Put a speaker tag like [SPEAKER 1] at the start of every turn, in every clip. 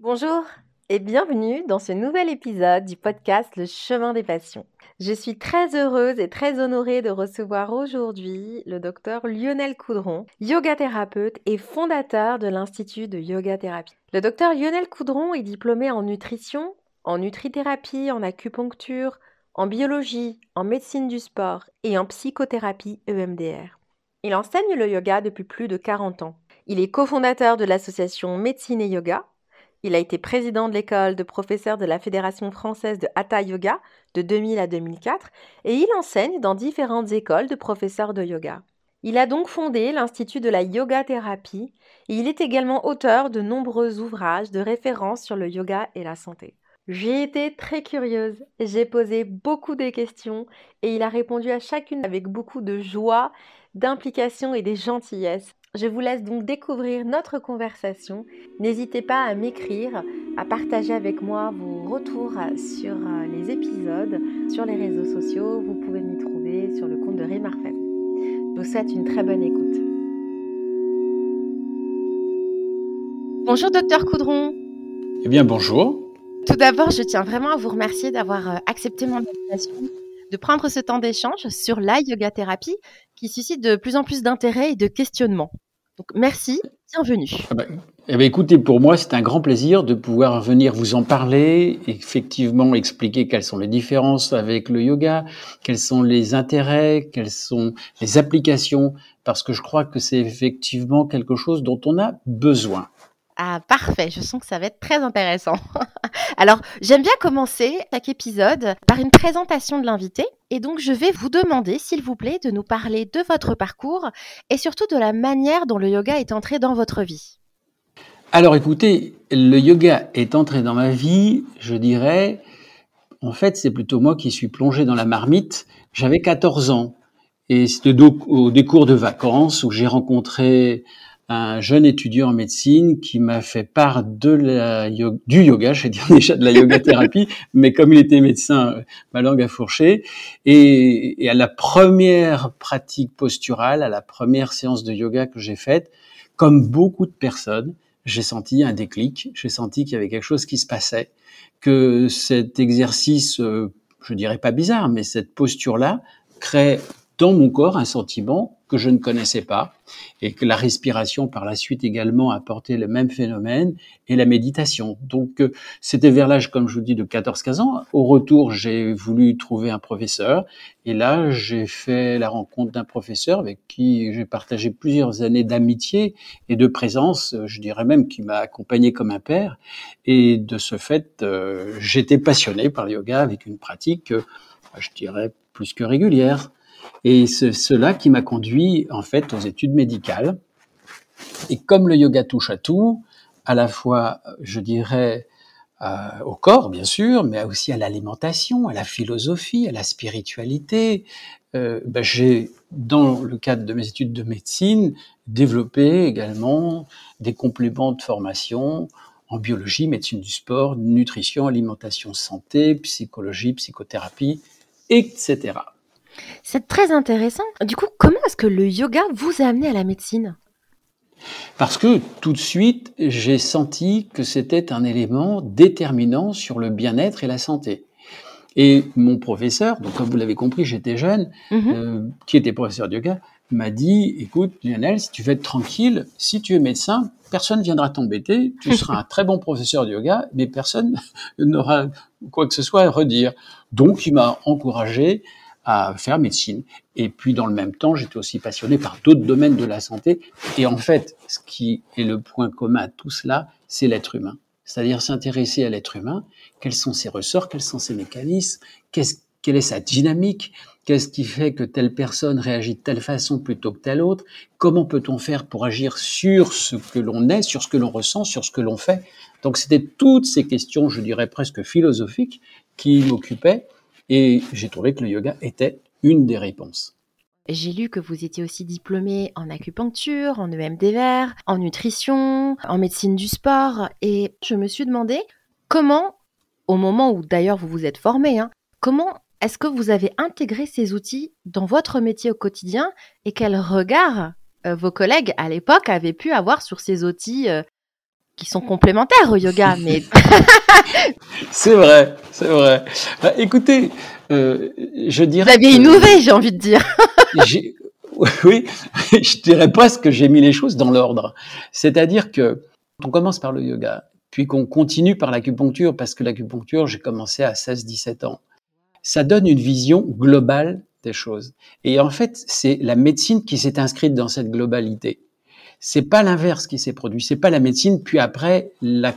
[SPEAKER 1] Bonjour et bienvenue dans ce nouvel épisode du podcast Le chemin des passions. Je suis très heureuse et très honorée de recevoir aujourd'hui le docteur Lionel Coudron, yoga thérapeute et fondateur de l'Institut de Yoga Thérapie. Le docteur Lionel Coudron est diplômé en nutrition, en nutrithérapie, en acupuncture, en biologie, en médecine du sport et en psychothérapie EMDR. Il enseigne le yoga depuis plus de 40 ans. Il est cofondateur de l'association Médecine et Yoga, il a été président de l'école de professeurs de la Fédération française de Hatha Yoga de 2000 à 2004 et il enseigne dans différentes écoles de professeurs de yoga. Il a donc fondé l'Institut de la Yoga Thérapie et il est également auteur de nombreux ouvrages de référence sur le yoga et la santé. J'ai été très curieuse, j'ai posé beaucoup de questions et il a répondu à chacune avec beaucoup de joie, d'implication et des gentillesses. Je vous laisse donc découvrir notre conversation. N'hésitez pas à m'écrire, à partager avec moi vos retours sur euh, les épisodes, sur les réseaux sociaux. Vous pouvez m'y trouver sur le compte de Rémarfem. Je vous souhaite une très bonne écoute. Bonjour docteur Coudron.
[SPEAKER 2] Eh bien bonjour.
[SPEAKER 1] Tout d'abord, je tiens vraiment à vous remercier d'avoir euh, accepté mon invitation de prendre ce temps d'échange sur la yoga thérapie qui suscite de plus en plus d'intérêt et de questionnement. Donc merci, bienvenue.
[SPEAKER 2] Ah bah, eh bien, écoutez, pour moi, c'est un grand plaisir de pouvoir venir vous en parler, effectivement expliquer quelles sont les différences avec le yoga, quels sont les intérêts, quelles sont les applications, parce que je crois que c'est effectivement quelque chose dont on a besoin.
[SPEAKER 1] Ah, parfait. Je sens que ça va être très intéressant. Alors, j'aime bien commencer chaque épisode par une présentation de l'invité. Et donc, je vais vous demander, s'il vous plaît, de nous parler de votre parcours et surtout de la manière dont le yoga est entré dans votre vie.
[SPEAKER 2] Alors, écoutez, le yoga est entré dans ma vie, je dirais, en fait, c'est plutôt moi qui suis plongé dans la marmite. J'avais 14 ans. Et c'était au décours de vacances où j'ai rencontré un jeune étudiant en médecine qui m'a fait part de la du yoga, je vais dire déjà de la yoga thérapie, mais comme il était médecin, euh, ma langue a fourché. Et, et, à la première pratique posturale, à la première séance de yoga que j'ai faite, comme beaucoup de personnes, j'ai senti un déclic, j'ai senti qu'il y avait quelque chose qui se passait, que cet exercice, euh, je dirais pas bizarre, mais cette posture-là crée dans mon corps un sentiment que je ne connaissais pas et que la respiration par la suite également apportait le même phénomène et la méditation. Donc euh, c'était vers l'âge, comme je vous dis, de 14-15 ans. Au retour, j'ai voulu trouver un professeur et là, j'ai fait la rencontre d'un professeur avec qui j'ai partagé plusieurs années d'amitié et de présence, euh, je dirais même qui m'a accompagné comme un père. Et de ce fait, euh, j'étais passionné par le yoga avec une pratique, je dirais, plus que régulière. Et c'est cela qui m'a conduit en fait aux études médicales. Et comme le yoga touche à tout, à la fois, je dirais, euh, au corps, bien sûr, mais aussi à l'alimentation, à la philosophie, à la spiritualité. Euh, ben j'ai, dans le cadre de mes études de médecine, développé également des compléments de formation en biologie, médecine du sport, nutrition, alimentation, santé, psychologie, psychothérapie, etc.
[SPEAKER 1] C'est très intéressant. Du coup, comment est-ce que le yoga vous a amené à la médecine?
[SPEAKER 2] Parce que tout de suite, j'ai senti que c'était un élément déterminant sur le bien-être et la santé. Et mon professeur, donc comme vous l'avez compris, j'étais jeune, mhm. euh, qui était professeur de yoga, m'a dit, écoute Lionel, si tu veux être tranquille, si tu es médecin, personne viendra t'embêter, tu seras un très bon professeur de yoga, mais personne n'aura quoi que ce soit à redire. Donc il m'a encouragé à faire médecine. Et puis dans le même temps, j'étais aussi passionné par d'autres domaines de la santé. Et en fait, ce qui est le point commun à tout cela, c'est l'être humain. C'est-à-dire s'intéresser à l'être humain, quels sont ses ressorts, quels sont ses mécanismes, quelle est sa dynamique, qu'est-ce qui fait que telle personne réagit de telle façon plutôt que telle autre, comment peut-on faire pour agir sur ce que l'on est, sur ce que l'on ressent, sur ce que l'on fait. Donc c'était toutes ces questions, je dirais presque philosophiques, qui m'occupaient et j'ai trouvé que le yoga était une des réponses.
[SPEAKER 1] J'ai lu que vous étiez aussi diplômé en acupuncture, en EMDR, en nutrition, en médecine du sport. Et je me suis demandé comment, au moment où d'ailleurs vous vous êtes formé, hein, comment est-ce que vous avez intégré ces outils dans votre métier au quotidien et quel regard euh, vos collègues à l'époque avaient pu avoir sur ces outils euh, qui sont complémentaires au yoga, mais
[SPEAKER 2] c'est vrai, c'est vrai. Bah, écoutez, euh, je dirais.
[SPEAKER 1] Vous aviez innové, j'ai envie de dire.
[SPEAKER 2] oui, je dirais presque que j'ai mis les choses dans l'ordre. C'est-à-dire que on commence par le yoga, puis qu'on continue par l'acupuncture, parce que l'acupuncture, j'ai commencé à 16-17 ans. Ça donne une vision globale des choses. Et en fait, c'est la médecine qui s'est inscrite dans cette globalité. C'est pas l'inverse qui s'est produit. C'est pas la médecine, puis après, la,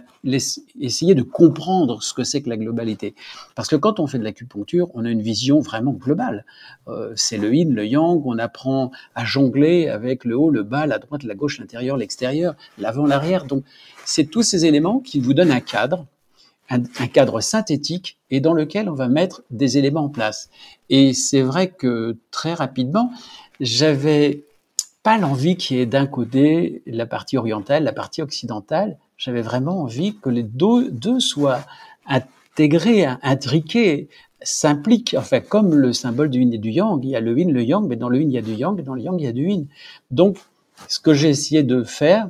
[SPEAKER 2] essayer de comprendre ce que c'est que la globalité. Parce que quand on fait de l'acupuncture, on a une vision vraiment globale. Euh, c'est le yin, le yang, on apprend à jongler avec le haut, le bas, la droite, la gauche, l'intérieur, l'extérieur, l'avant, l'arrière. Donc, c'est tous ces éléments qui vous donnent un cadre, un, un, cadre synthétique et dans lequel on va mettre des éléments en place. Et c'est vrai que très rapidement, j'avais pas l'envie qu'il y ait d'un côté la partie orientale, la partie occidentale. J'avais vraiment envie que les deux, deux soient intégrés, intriqués, s'impliquent. Enfin, comme le symbole du yin et du yang, il y a le yin, le yang, mais dans le yin il y a du yang, et dans le yang il y a du yin. Donc, ce que j'ai essayé de faire,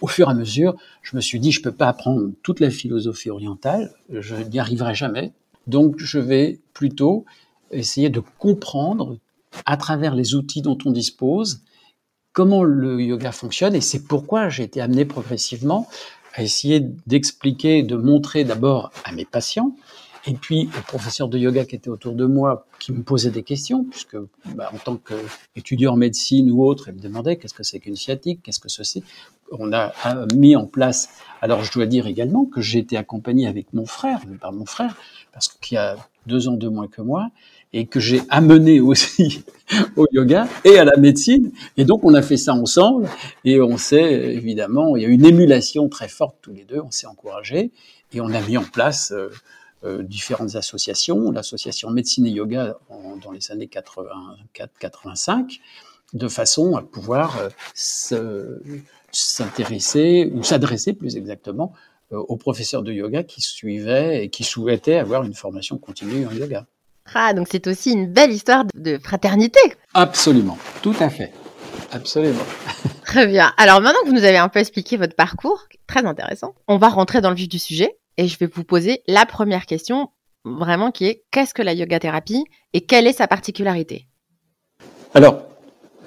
[SPEAKER 2] au fur et à mesure, je me suis dit, je peux pas apprendre toute la philosophie orientale, je n'y arriverai jamais. Donc, je vais plutôt essayer de comprendre à travers les outils dont on dispose comment le yoga fonctionne et c'est pourquoi j'ai été amené progressivement à essayer d'expliquer, de montrer d'abord à mes patients et puis aux professeurs de yoga qui étaient autour de moi, qui me posaient des questions, puisque bah, en tant qu'étudiant en médecine ou autre, ils me demandaient qu'est-ce que c'est qu'une sciatique, qu'est-ce que c'est. On a mis en place. Alors je dois dire également que j'ai été accompagné avec mon frère, par mon frère, parce qu'il a deux ans de moins que moi, et que j'ai amené aussi au yoga et à la médecine. Et donc, on a fait ça ensemble et on s'est, évidemment, il y a une émulation très forte tous les deux, on s'est encouragés et on a mis en place euh, euh, différentes associations, l'association médecine et yoga dans les années 84-85, de façon à pouvoir euh, s'intéresser ou s'adresser plus exactement aux professeurs de yoga qui suivaient et qui souhaitaient avoir une formation continue en yoga.
[SPEAKER 1] Ah, donc c'est aussi une belle histoire de fraternité.
[SPEAKER 2] Absolument, tout à fait. Absolument.
[SPEAKER 1] Très bien. Alors maintenant que vous nous avez un peu expliqué votre parcours, très intéressant, on va rentrer dans le vif du sujet et je vais vous poser la première question, vraiment qui est qu'est-ce que la yoga thérapie et quelle est sa particularité?
[SPEAKER 2] Alors,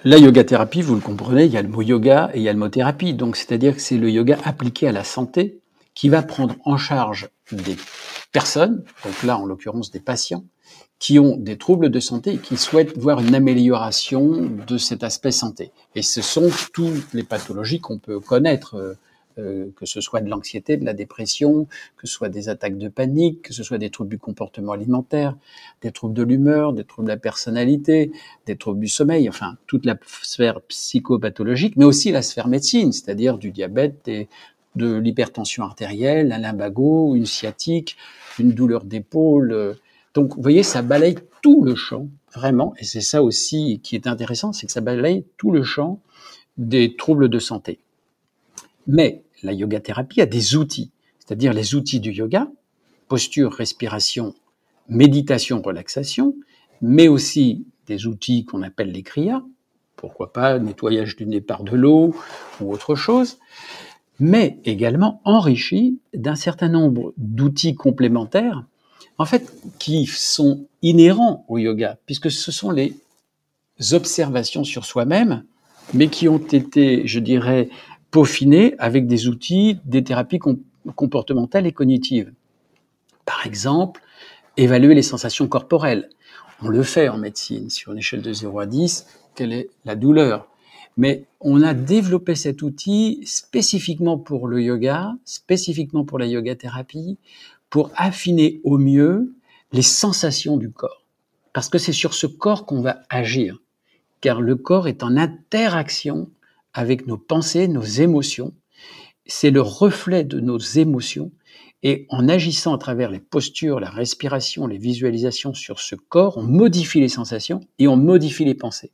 [SPEAKER 2] la yoga thérapie, vous le comprenez, il y a le mot yoga et il y a le mot thérapie. Donc, c'est-à-dire que c'est le yoga appliqué à la santé qui va prendre en charge des personnes, donc là en l'occurrence des patients, qui ont des troubles de santé et qui souhaitent voir une amélioration de cet aspect santé. Et ce sont toutes les pathologies qu'on peut connaître, euh, euh, que ce soit de l'anxiété, de la dépression, que ce soit des attaques de panique, que ce soit des troubles du comportement alimentaire, des troubles de l'humeur, des troubles de la personnalité, des troubles du sommeil, enfin toute la sphère psychopathologique, mais aussi la sphère médecine, c'est-à-dire du diabète, et de l'hypertension artérielle, un lumbago, une sciatique, une douleur d'épaule, euh, donc, vous voyez, ça balaye tout le champ, vraiment, et c'est ça aussi qui est intéressant, c'est que ça balaye tout le champ des troubles de santé. Mais la yoga thérapie a des outils, c'est-à-dire les outils du yoga, posture, respiration, méditation, relaxation, mais aussi des outils qu'on appelle les kriyas, pourquoi pas nettoyage du nez par de l'eau ou autre chose, mais également enrichi d'un certain nombre d'outils complémentaires en fait, qui sont inhérents au yoga, puisque ce sont les observations sur soi-même, mais qui ont été, je dirais, peaufinées avec des outils, des thérapies comportementales et cognitives. Par exemple, évaluer les sensations corporelles. On le fait en médecine, sur une échelle de 0 à 10, quelle est la douleur mais on a développé cet outil spécifiquement pour le yoga, spécifiquement pour la yoga thérapie, pour affiner au mieux les sensations du corps. Parce que c'est sur ce corps qu'on va agir. Car le corps est en interaction avec nos pensées, nos émotions. C'est le reflet de nos émotions. Et en agissant à travers les postures, la respiration, les visualisations sur ce corps, on modifie les sensations et on modifie les pensées.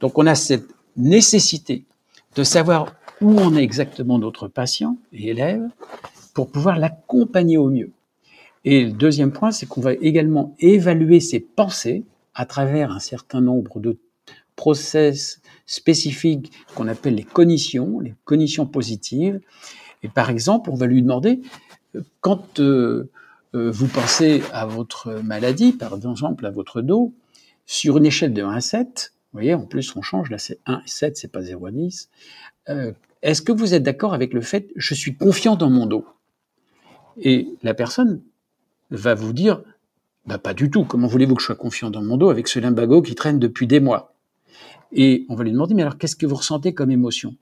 [SPEAKER 2] Donc on a cette nécessité de savoir où on est exactement notre patient et élève pour pouvoir l'accompagner au mieux. Et le deuxième point, c'est qu'on va également évaluer ses pensées à travers un certain nombre de process spécifiques qu'on appelle les cognitions, les cognitions positives. Et par exemple, on va lui demander, euh, quand euh, vous pensez à votre maladie, par exemple à votre dos, sur une échelle de 1 à 7, vous voyez, en plus on change, là c'est 1 et 7, c'est pas 0 à 10, est-ce que vous êtes d'accord avec le fait, je suis confiant dans mon dos? Et la personne va vous dire, bah pas du tout, comment voulez-vous que je sois confiant dans mon dos avec ce limbago qui traîne depuis des mois? Et on va lui demander, mais alors qu'est-ce que vous ressentez comme émotion?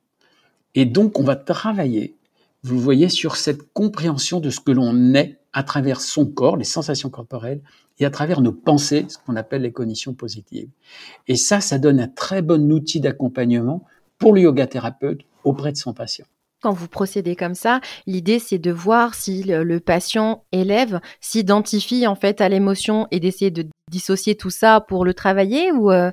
[SPEAKER 2] Et donc on va travailler, vous voyez, sur cette compréhension de ce que l'on est à travers son corps, les sensations corporelles, et à travers nos pensées, ce qu'on appelle les cognitions positives. Et ça, ça donne un très bon outil d'accompagnement pour le yoga thérapeute auprès de son patient.
[SPEAKER 1] Quand vous procédez comme ça, l'idée c'est de voir si le, patient élève s'identifie en fait à l'émotion et d'essayer de dissocier tout ça pour le travailler ou, euh,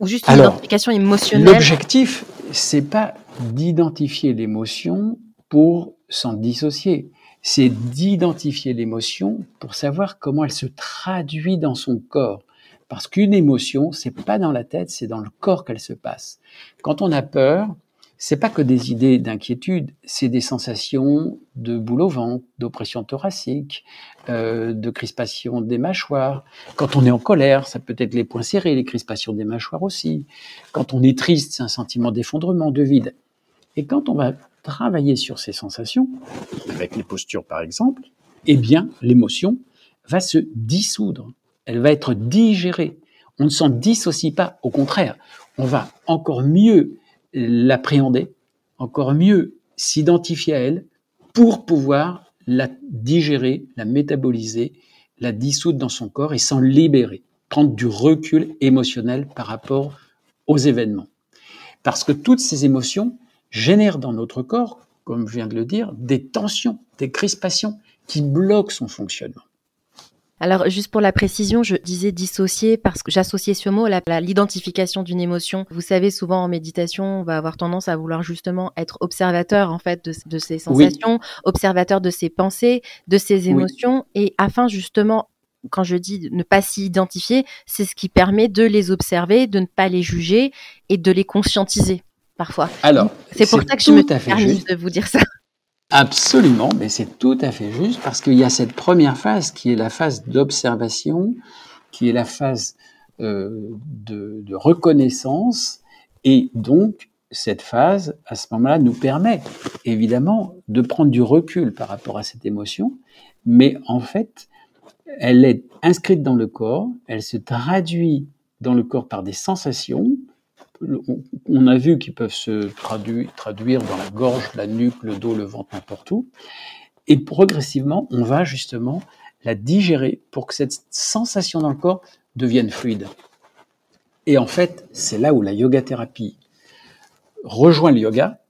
[SPEAKER 1] ou juste une identification émotionnelle?
[SPEAKER 2] L'objectif c'est pas d'identifier l'émotion pour s'en dissocier, c'est d'identifier l'émotion pour savoir comment elle se traduit dans son corps. Parce qu'une émotion, c'est pas dans la tête, c'est dans le corps qu'elle se passe. Quand on a peur, c'est pas que des idées d'inquiétude, c'est des sensations de boule au ventre, d'oppression thoracique, euh, de crispation des mâchoires. Quand on est en colère, ça peut être les poings serrés, les crispations des mâchoires aussi. Quand on est triste, c'est un sentiment d'effondrement, de vide. Et quand on va travailler sur ces sensations, avec les postures par exemple, eh bien l'émotion va se dissoudre, elle va être digérée. On ne s'en dissocie pas, au contraire, on va encore mieux l'appréhender, encore mieux s'identifier à elle pour pouvoir la digérer, la métaboliser, la dissoudre dans son corps et s'en libérer, prendre du recul émotionnel par rapport aux événements. Parce que toutes ces émotions génèrent dans notre corps, comme je viens de le dire, des tensions, des crispations qui bloquent son fonctionnement.
[SPEAKER 1] Alors, juste pour la précision, je disais dissocier parce que j'associais ce mot à l'identification d'une émotion. Vous savez, souvent en méditation, on va avoir tendance à vouloir justement être observateur, en fait, de, de ses sensations, observateur de ses pensées, de ses émotions, et afin justement quand je dis ne pas s'y identifier, c'est ce qui permet de les observer, de ne pas les juger et de les conscientiser parfois.
[SPEAKER 2] Alors,
[SPEAKER 1] c'est pour ça que je me permets de vous dire ça.
[SPEAKER 2] Absolument, mais c'est tout à fait juste parce qu'il y a cette première phase qui est la phase d'observation, qui est la phase euh, de, de, reconnaissance, et donc cette phase, à ce moment-là, nous permet évidemment de prendre du recul par rapport à cette émotion, mais en fait, elle est inscrite dans le corps, elle se traduit dans le corps par des sensations, on a vu qu'ils peuvent se traduire, dans la gorge, la nuque, le dos, le ventre, n'importe où. Et progressivement, on va justement la digérer pour que cette sensation dans le corps devienne fluide. Et en fait, c'est là où la yoga thérapie rejoint le yoga,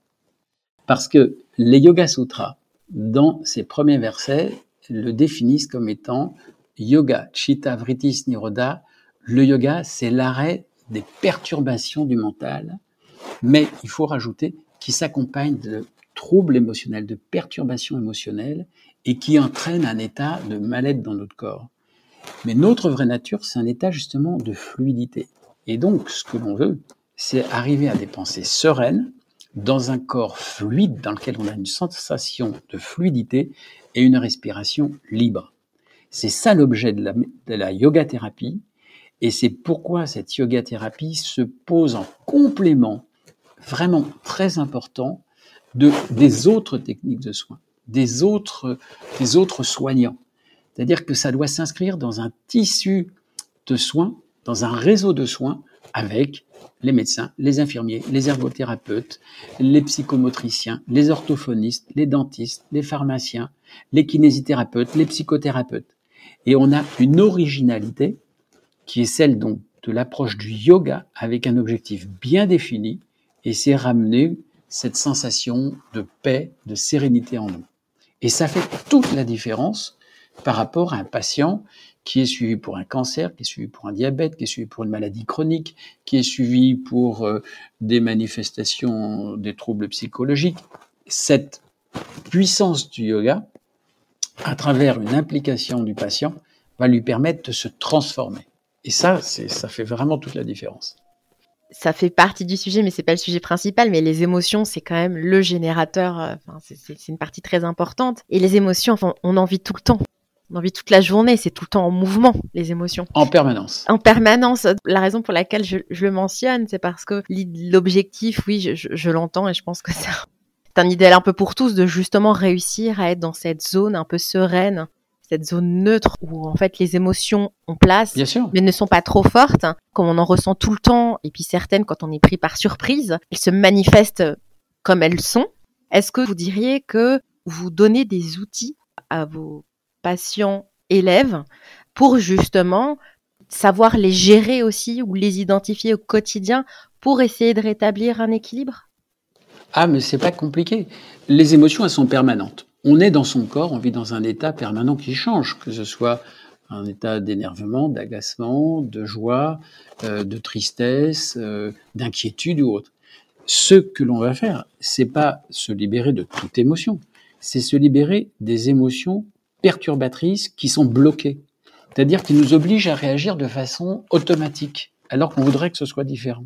[SPEAKER 2] parce que les Yoga Sutras, dans ses premiers versets, le définissent comme étant yoga, chitta, vritis, niroda. Le yoga, c'est l'arrêt des perturbations du mental, mais il faut rajouter qui s'accompagne de troubles émotionnels, de perturbations émotionnelles, et qui entraînent un état de mal-être dans notre corps. Mais notre vraie nature, c'est un état justement de fluidité. Et donc, ce que l'on veut, c'est arriver à des pensées sereines, dans un corps fluide, dans lequel on a une sensation de fluidité et une respiration libre. C'est ça l'objet de la, de la yoga thérapie, et c'est pourquoi cette yoga thérapie se pose en complément vraiment très important de, des autres techniques de soins, des autres, des autres soignants. C'est-à-dire que ça doit s'inscrire dans un tissu de soins, dans un réseau de soins avec les médecins, les infirmiers, les ergothérapeutes, les psychomotriciens, les orthophonistes, les dentistes, les pharmaciens, les kinésithérapeutes, les psychothérapeutes. Et on a une originalité qui est celle donc de l'approche du yoga avec un objectif bien défini, et c'est ramener cette sensation de paix, de sérénité en nous. Et ça fait toute la différence par rapport à un patient qui est suivi pour un cancer, qui est suivi pour un diabète, qui est suivi pour une maladie chronique, qui est suivi pour euh, des manifestations, des troubles psychologiques. Cette puissance du yoga, à travers une implication du patient, va lui permettre de se transformer. Et ça, ça fait vraiment toute la différence.
[SPEAKER 1] ça fait partie du sujet, mais c'est pas le sujet principal. Mais les émotions, c'est quand même le générateur. Euh, c'est une partie très importante. Et les émotions, enfin, on en vit tout le temps. On en vit toute la journée. C'est tout le temps en mouvement, les émotions.
[SPEAKER 2] En permanence.
[SPEAKER 1] En permanence. La raison pour laquelle je, le mentionne, c'est parce que l'objectif, oui, je, je l'entends et je pense que c'est un idéal un peu pour tous de justement réussir à être dans cette zone un peu sereine cette zone neutre où en fait les émotions ont place, mais ne sont pas trop fortes, comme on en ressent tout le temps, et puis certaines quand on est pris par surprise, elles se manifestent comme elles sont. Est-ce que vous diriez que vous donnez des outils à vos patients élèves pour justement savoir les gérer aussi ou les identifier au quotidien pour essayer de rétablir un équilibre?
[SPEAKER 2] Ah, mais c'est pas compliqué. Les émotions, elles sont permanentes on est dans son corps, on vit dans un état permanent qui change, que ce soit un état d'énervement, d'agacement, de joie, euh, de tristesse, euh, d'inquiétude ou autre. Ce que l'on va faire, c'est pas se libérer de toute émotion, c'est se libérer des émotions perturbatrices qui sont bloquées. C'est-à-dire qui nous obligent à réagir de façon automatique, alors qu'on voudrait que ce soit différent.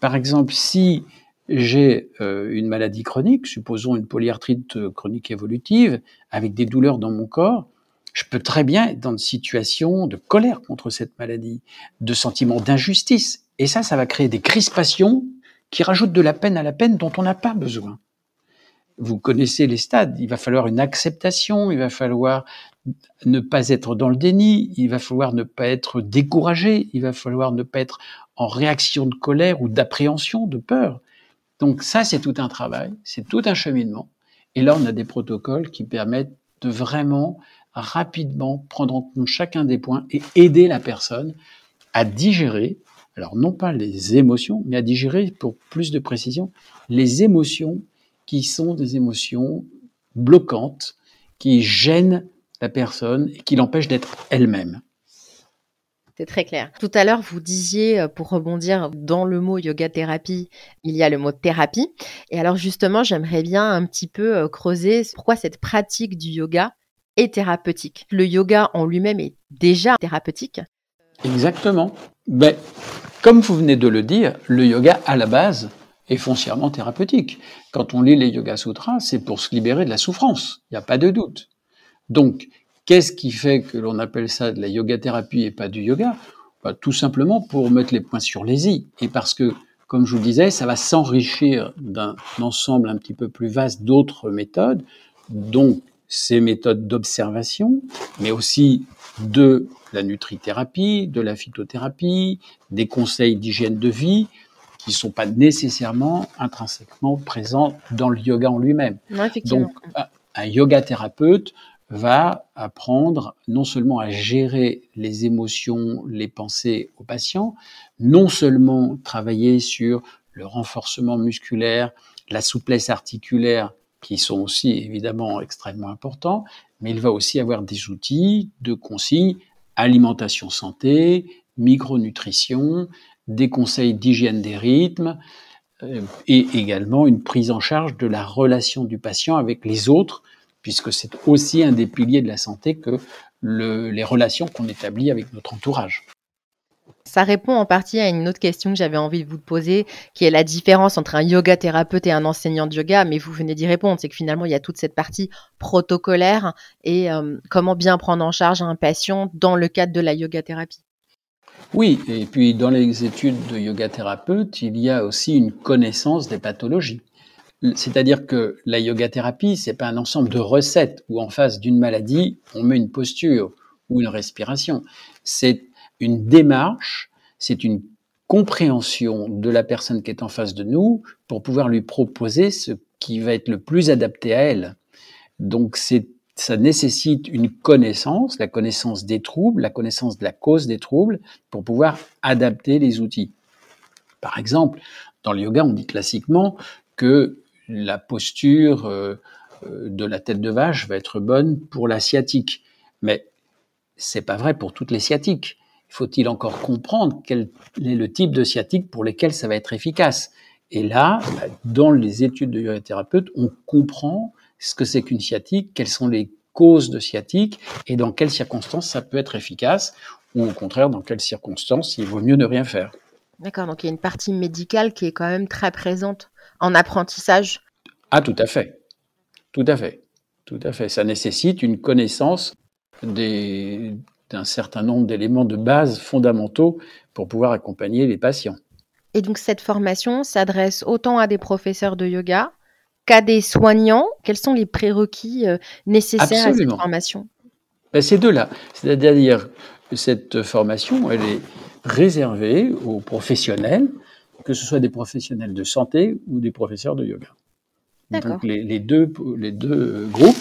[SPEAKER 2] Par exemple, si j'ai euh, une maladie chronique, supposons une polyarthrite euh, chronique évolutive, avec des douleurs dans mon corps, je peux très bien être dans une situation de colère contre cette maladie, de sentiment d'injustice. Et ça, ça va créer des crispations qui rajoutent de la peine à la peine dont on n'a pas besoin. Vous connaissez les stades, il va falloir une acceptation, il va falloir ne pas être dans le déni, il va falloir ne pas être découragé, il va falloir ne pas être en réaction de colère ou d'appréhension, de peur. Donc ça, c'est tout un travail, c'est tout un cheminement. Et là, on a des protocoles qui permettent de vraiment rapidement prendre en compte chacun des points et aider la personne à digérer, alors non pas les émotions, mais à digérer, pour plus de précision, les émotions qui sont des émotions bloquantes, qui gênent la personne et qui l'empêchent d'être elle-même.
[SPEAKER 1] C'est très clair. Tout à l'heure, vous disiez, euh, pour rebondir dans le mot yoga thérapie, il y a le mot thérapie. Et alors justement, j'aimerais bien un petit peu euh, creuser pourquoi cette pratique du yoga est thérapeutique. Le yoga en lui-même est déjà thérapeutique.
[SPEAKER 2] Exactement. Ben, comme vous venez de le dire, le yoga à la base est foncièrement thérapeutique. Quand on lit les Yoga Sutras, c'est pour se libérer de la souffrance. Il n'y a pas de doute. Donc, Qu'est-ce qui fait que l'on appelle ça de la yoga thérapie et pas du yoga? Bah, Tout simplement pour mettre les points sur les i. Et parce que, comme je vous le disais, ça va s'enrichir d'un ensemble un petit peu plus vaste d'autres méthodes, dont ces méthodes d'observation, mais aussi de la nutrithérapie, de la phytothérapie, des conseils d'hygiène de vie, qui ne sont pas nécessairement intrinsèquement présents dans le yoga en lui-même. Donc, un yoga thérapeute va apprendre non seulement à gérer les émotions, les pensées au patient, non seulement travailler sur le renforcement musculaire, la souplesse articulaire, qui sont aussi évidemment extrêmement importants, mais il va aussi avoir des outils de consignes, alimentation santé, micronutrition, des conseils d'hygiène des rythmes, euh, et également une prise en charge de la relation du patient avec les autres, puisque c'est aussi un des piliers de la santé que les relations qu'on établit avec notre entourage.
[SPEAKER 1] Ça répond en partie à une autre question que j'avais envie de vous poser, qui est la différence entre un yoga thérapeute et un enseignant de yoga, mais vous venez d'y répondre, c'est que finalement il y a toute cette partie protocolaire et euh, comment bien prendre en charge un patient dans le cadre de la yoga thérapie.
[SPEAKER 2] Oui, et puis dans les études de yoga thérapeute, il y a aussi une connaissance des pathologies. C'est-à-dire que la yoga thérapie, c'est pas un ensemble de recettes où en face d'une maladie, on met une posture ou une respiration. C'est une démarche, c'est une compréhension de la personne qui est en face de nous pour pouvoir lui proposer ce qui va être le plus adapté à elle. Donc c'est ça nécessite une connaissance, la connaissance des troubles, la connaissance de la cause des troubles pour pouvoir adapter les outils. Par exemple, dans le yoga, on dit classiquement que la posture euh, euh, de la tête de vache va être bonne pour la sciatique. Mais c'est pas vrai pour toutes les sciatiques. Faut-il encore comprendre quel est le type de sciatique pour lesquels ça va être efficace? Et là, dans les études de yogathérapeute, on comprend ce que c'est qu'une sciatique, quelles sont les causes de sciatique et dans quelles circonstances ça peut être efficace ou au contraire dans quelles circonstances il vaut mieux ne rien faire.
[SPEAKER 1] D'accord, donc il y a une partie médicale qui est quand même très présente en apprentissage.
[SPEAKER 2] Ah, tout à fait. Tout à fait. Tout à fait. Ça nécessite une connaissance d'un certain nombre d'éléments de base fondamentaux pour pouvoir accompagner les patients.
[SPEAKER 1] Et donc cette formation s'adresse autant à des professeurs de yoga qu'à des soignants. Quels sont les prérequis euh, nécessaires à cette formation?
[SPEAKER 2] Ben, Ces deux-là. C'est-à-dire cette formation, elle est réservée aux professionnels, que ce soit des professionnels de santé ou des professeurs de yoga. Donc les, deux, les deux groupes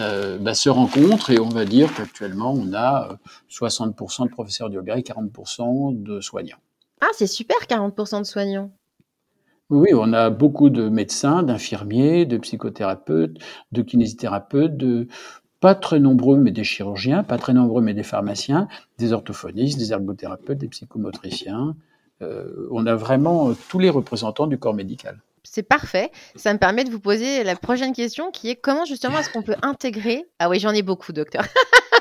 [SPEAKER 2] euh, bah, se rencontrent et on va dire qu'actuellement on a 60% euh, de professeurs de yoga et 40% de soignants.
[SPEAKER 1] Ah, c'est super, 40% de soignants.
[SPEAKER 2] Oui, on a beaucoup de médecins, d'infirmiers, de psychothérapeutes, de kinésithérapeutes, de pas très nombreux mais des chirurgiens, pas très nombreux mais des pharmaciens, des orthophonistes, des ergothérapeutes, des psychomotriciens. Euh, on a vraiment tous les représentants du corps médical
[SPEAKER 1] c'est parfait. Ça me permet de vous poser la prochaine question qui est comment justement est-ce qu'on peut intégrer Ah oui, j'en ai beaucoup, docteur.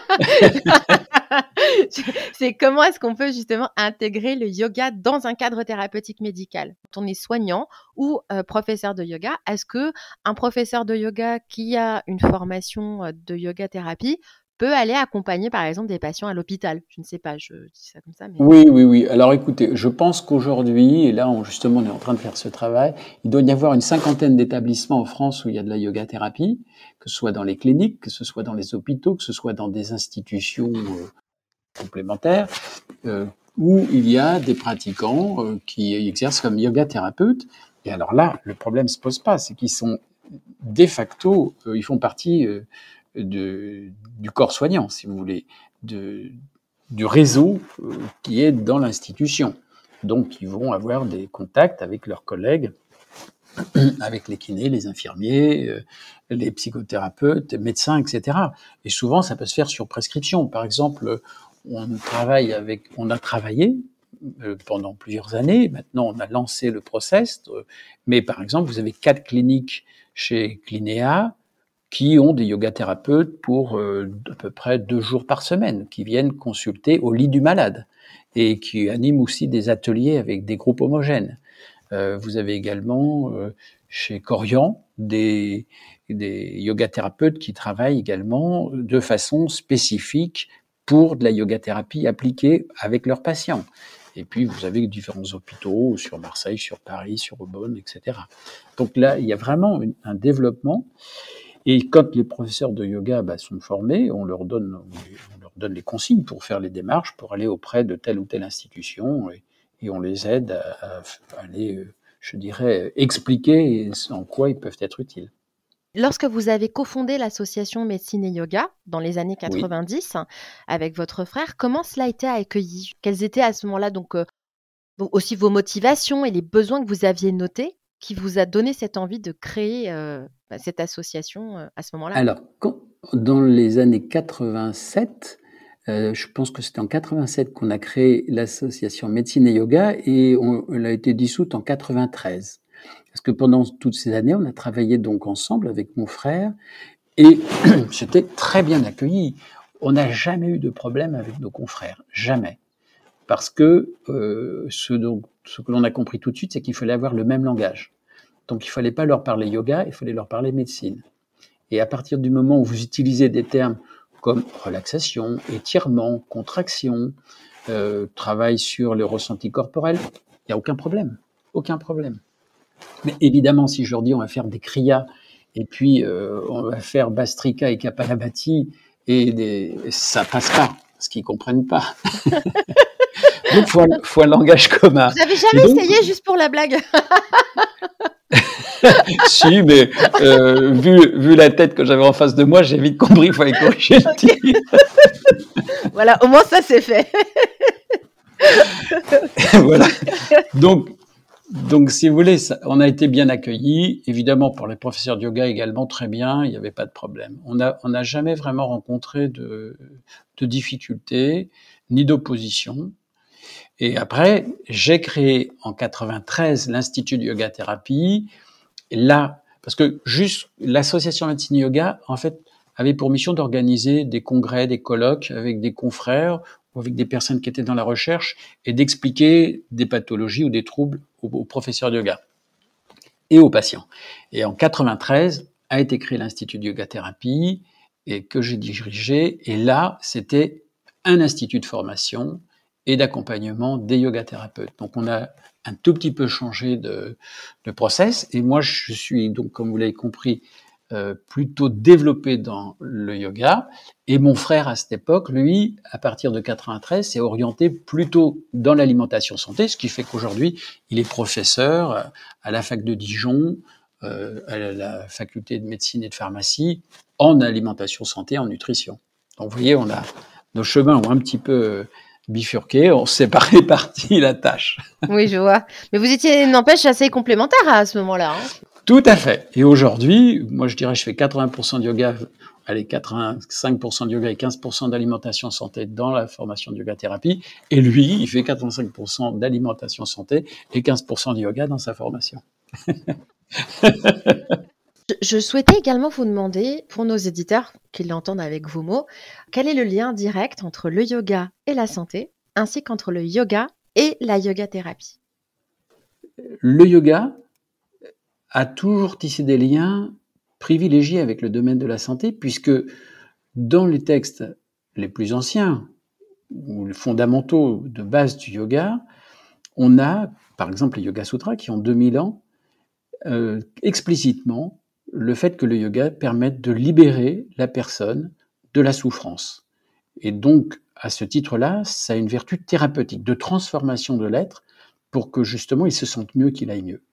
[SPEAKER 1] c'est comment est-ce qu'on peut justement intégrer le yoga dans un cadre thérapeutique médical? Quand on est soignant ou euh, professeur de yoga, est-ce que un professeur de yoga qui a une formation euh, de yoga thérapie peut aller accompagner, par exemple, des patients à l'hôpital. Je ne sais pas, je dis ça comme ça.
[SPEAKER 2] Oui, oui, oui. Alors écoutez, je pense qu'aujourd'hui, et là, justement, on est en train de faire ce travail, il doit y avoir une cinquantaine d'établissements en France où il y a de la yoga thérapie, que ce soit dans les cliniques, que ce soit dans les hôpitaux, que ce soit dans des institutions euh, complémentaires, euh, où il y a des pratiquants euh, qui exercent comme yoga thérapeutes. Et alors là, le problème se pose pas, c'est qu'ils sont de facto, ils font partie du corps soignant, si vous voulez, du réseau euh, qui est dans l'institution. Donc, ils vont avoir des contacts avec leurs collègues, avec les kinés, les infirmiers, euh, les psychothérapeutes, médecins, etc. Et souvent, ça peut se faire sur prescription. Par exemple, on travaille avec, on a travaillé euh, pendant plusieurs années. Maintenant, on a lancé le process. Mais par exemple, vous avez quatre cliniques chez Clinéa qui ont des yoga thérapeutes pour euh, à peu près deux jours par semaine, qui viennent consulter au lit du malade et qui animent aussi des ateliers avec des groupes homogènes. Euh, vous avez également euh, chez Corian des, des yoga thérapeutes qui travaillent également de façon spécifique pour de la yoga thérapie appliquée avec leurs patients. Et puis, vous avez différents hôpitaux sur Marseille, sur Paris, sur Aubonne, etc. Donc là, il y a vraiment un développement. Et quand les professeurs de yoga bah, sont formés, on leur, donne, on leur donne les consignes pour faire les démarches, pour aller auprès de telle ou telle institution, et, on les aide à, aller, euh, je dirais, expliquer en quoi ils peuvent être utiles.
[SPEAKER 1] Lorsque vous avez cofondé l'association Médecine et Yoga dans les années 90 avec votre frère, comment cela a été accueilli? Quelles étaient à ce moment-là donc euh, aussi vos motivations et les besoins que vous aviez notés qui vous a donné cette envie de créer euh, cette association euh, à ce moment-là?
[SPEAKER 2] Alors, dans les années 87, euh, je pense que c'était en 87 qu'on a créé l'association Médecine et Yoga et on, elle a été dissoute en 93. Parce que pendant toutes ces années, on a travaillé donc ensemble avec mon frère et c'était très bien accueilli. On n'a jamais eu de problème avec nos confrères, jamais. Parce que donc, ce que l'on a compris tout de suite, c'est qu'il fallait avoir le même langage. Donc il fallait pas leur parler yoga, il fallait leur parler médecine. Et à partir du moment où vous utilisez des termes comme relaxation, étirement, contraction, euh, travail sur les ressentis corporels, il n'y a aucun problème. Aucun problème. Mais évidemment, si je leur dis on va faire des kriyas, et puis euh, on va faire bastrika et kapalabhati, et des... ça passe pas, parce qu'ils comprennent pas. Donc, faut, faut un langage commun.
[SPEAKER 1] Vous avez jamais essayé juste pour la blague
[SPEAKER 2] si, mais euh, vu, vu la tête que j'avais en face de moi, j'ai vite compris qu'il fallait corriger le tir.
[SPEAKER 1] voilà, au moins ça c'est fait.
[SPEAKER 2] voilà. Donc, donc, si vous voulez, ça, on a été bien accueillis. Évidemment, pour les professeurs de yoga également, très bien, il n'y avait pas de problème. On n'a on a jamais vraiment rencontré de, de difficultés ni d'opposition. Et après, j'ai créé en 93 l'Institut de Yoga Thérapie là, parce que juste l'association médecine yoga, en fait, avait pour mission d'organiser des congrès, des colloques avec des confrères ou avec des personnes qui étaient dans la recherche et d'expliquer des pathologies ou des troubles aux, professeurs de yoga et aux patients. Et en 93 a été créé l'Institut de Yoga Thérapie et que j'ai dirigé. Et là, c'était un institut de formation et d'accompagnement des yoga thérapeutes. Donc on a un tout petit peu changé de, de process. Et moi, je suis donc, comme vous l'avez compris, euh, plutôt développé dans le yoga. Et mon frère, à cette époque, lui, à partir de 93, s'est orienté plutôt dans l'alimentation santé, ce qui fait qu'aujourd'hui, il est professeur à la fac de Dijon, euh, à la faculté de médecine et de pharmacie, en alimentation santé, en nutrition. Donc, vous voyez, on a nos chemins ont un petit peu bifurqué, on s'est pas réparti la tâche.
[SPEAKER 1] Oui, je vois. Mais vous étiez, n'empêche, assez complémentaire à ce moment-là. Hein.
[SPEAKER 2] Tout à fait. Et aujourd'hui, moi je dirais, je fais 80% de yoga, allez, 85% de yoga et 15% d'alimentation santé dans la formation de yoga thérapie. Et lui, il fait 85% d'alimentation santé et 15% de yoga dans sa formation.
[SPEAKER 1] Je souhaitais également vous demander, pour nos éditeurs qui l'entendent avec vos mots, quel est le lien direct entre le yoga et la santé, ainsi qu'entre le yoga et la yoga thérapie?
[SPEAKER 2] Le yoga a toujours tissé des liens privilégiés avec le domaine de la santé, puisque dans les textes les plus anciens, ou les fondamentaux de base du yoga, on a, par exemple, les Yoga Sutras qui ont 2000 ans, euh, explicitement le fait que le yoga permette de libérer la personne de la souffrance. Et donc, à ce titre-là, ça a une vertu thérapeutique, de transformation de l'être pour que justement il se sente mieux, qu'il aille mieux.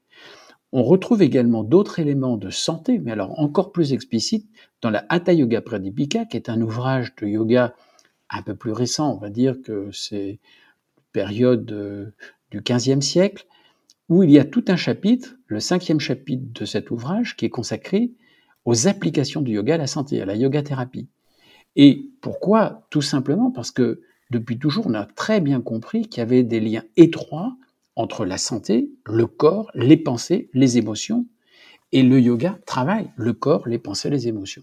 [SPEAKER 2] On retrouve également d'autres éléments de santé, mais alors encore plus explicites, dans la Hatha Yoga Pradipika, qui est un ouvrage de yoga un peu plus récent, on va dire que c'est période euh, du XVe siècle, où il y a tout un chapitre, le cinquième chapitre de cet ouvrage, qui est consacré aux applications du yoga à la santé, à la yoga thérapie. Et pourquoi? Tout simplement parce que depuis toujours, on a très bien compris qu'il y avait des liens étroits entre la santé, le corps, les pensées, les émotions. Et le yoga travaille le corps, les pensées, les émotions.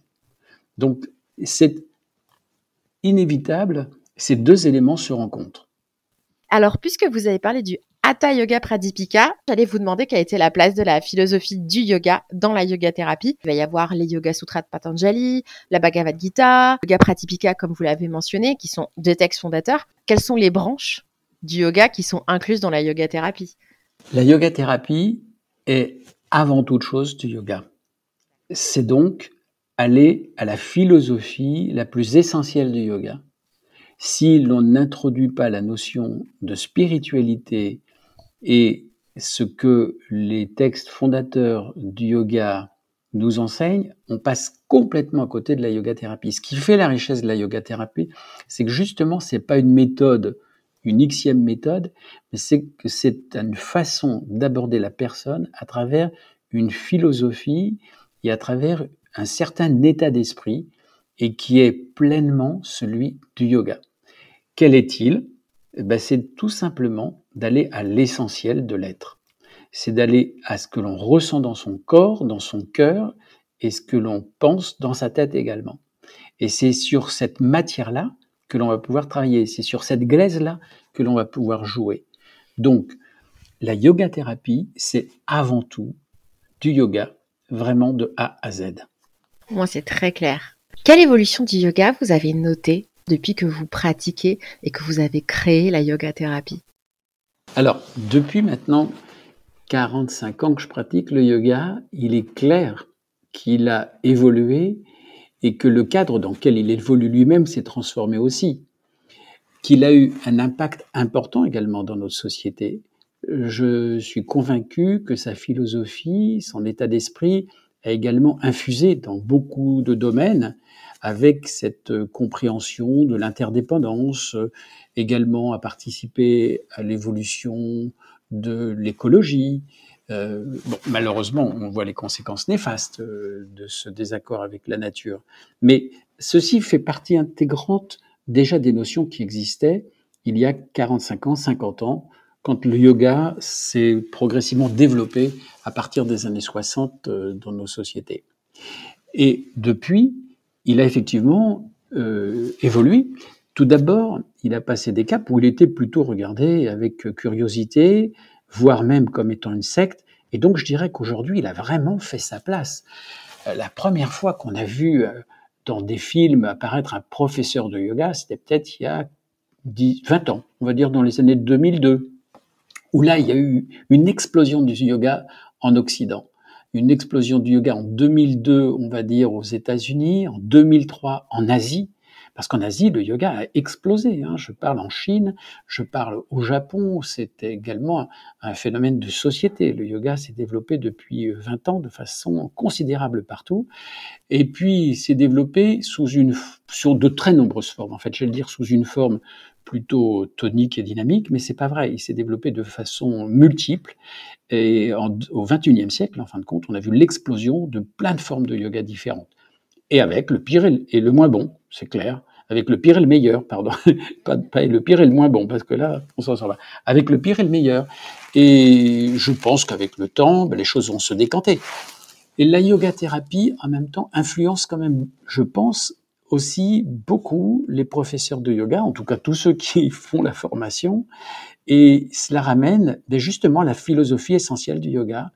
[SPEAKER 2] Donc, c'est inévitable, ces deux éléments se rencontrent.
[SPEAKER 1] Alors, puisque vous avez parlé du Hatha Yoga Pradipika, j'allais vous demander quelle était la place de la philosophie du yoga dans la yoga thérapie. Il va y avoir les Yoga Sutras de Patanjali, la Bhagavad Gita, Yoga Pradipika comme vous l'avez mentionné, qui sont deux textes fondateurs. Quelles sont les branches du yoga qui sont incluses dans la yoga thérapie?
[SPEAKER 2] La yoga thérapie est avant toute chose du yoga. C'est donc aller à la philosophie la plus essentielle du yoga. Si l'on n'introduit pas la notion de spiritualité et ce que les textes fondateurs du yoga nous enseignent, on passe complètement à côté de la yoga thérapie. Ce qui fait la richesse de la yoga thérapie, c'est que justement, c'est pas une méthode, une xième méthode, mais c'est que c'est une façon d'aborder la personne à travers une philosophie et à travers un certain état d'esprit et qui est pleinement celui du yoga. Quel est-il? Eh ben, C'est tout simplement d'aller à l'essentiel de l'être. C'est d'aller à ce que l'on ressent dans son corps, dans son cœur, et ce que l'on pense dans sa tête également. Et c'est sur cette matière-là que l'on va pouvoir travailler, c'est sur cette glaise-là que l'on va pouvoir jouer. Donc, la yoga thérapie, c'est avant tout du yoga, vraiment de A à Z.
[SPEAKER 1] Moi, c'est très clair. Quelle évolution du yoga vous avez notée depuis que vous pratiquez et que vous avez créé la yoga thérapie?
[SPEAKER 2] Alors, depuis maintenant 45 ans que je pratique le yoga, il est clair qu'il a évolué et que le cadre dans lequel il évolue lui-même s'est transformé aussi. Qu'il a eu un impact important également dans notre société. Je suis convaincu que sa philosophie, son état d'esprit a également infusé dans beaucoup de domaines avec cette compréhension de l'interdépendance, également à participer à l'évolution de l'écologie. Euh, bon, malheureusement, on voit les conséquences néfastes euh, de ce désaccord avec la nature. Mais ceci fait partie intégrante déjà des notions qui existaient il y a 45 ans, 50 ans, quand le yoga s'est progressivement développé à partir des années 60 euh, dans nos sociétés. Et depuis, il a effectivement euh, évolué Tout d'abord, il a passé des caps où il était plutôt regardé avec curiosité, voire même comme étant une secte. Et donc, je dirais qu'aujourd'hui, il a vraiment fait sa place. Euh, la première fois qu'on a vu euh, dans des films apparaître un professeur de yoga, c'était peut-être il y a 10, 20 ans, on va dire dans les années 2002, où là, il y a eu une explosion du yoga en Occident. Une explosion du yoga en 2002, on va dire, aux États-Unis, en 2003 en Asie, parce qu'en Asie, le yoga a explosé. Hein. Je parle en Chine, je parle au Japon. C'était également un phénomène de société. Le yoga s'est développé depuis 20 ans de façon considérable partout. Et puis, s'est développé sous une, sur de très nombreuses formes. En fait, je vais le dire sous une forme plutôt tonique et dynamique, mais c'est pas vrai. Il s'est développé de façon multiple. Et au XXIe siècle, en fin de compte, on a vu l'explosion de plein de formes de yoga différentes et avec le pire et le moins bon, c'est clair, avec le pire et le meilleur, pardon, pas, le pire et le moins bon, parce que là, on s'en sort pas, avec le pire et le meilleur. Et je pense qu'avec le temps, ben, les choses vont se décanter. Et la yoga thérapie, en même temps, influence quand même, je pense, aussi beaucoup les professeurs de yoga, en tout cas tous ceux qui font la formation, et cela ramène ben, justement la philosophie essentielle du yoga,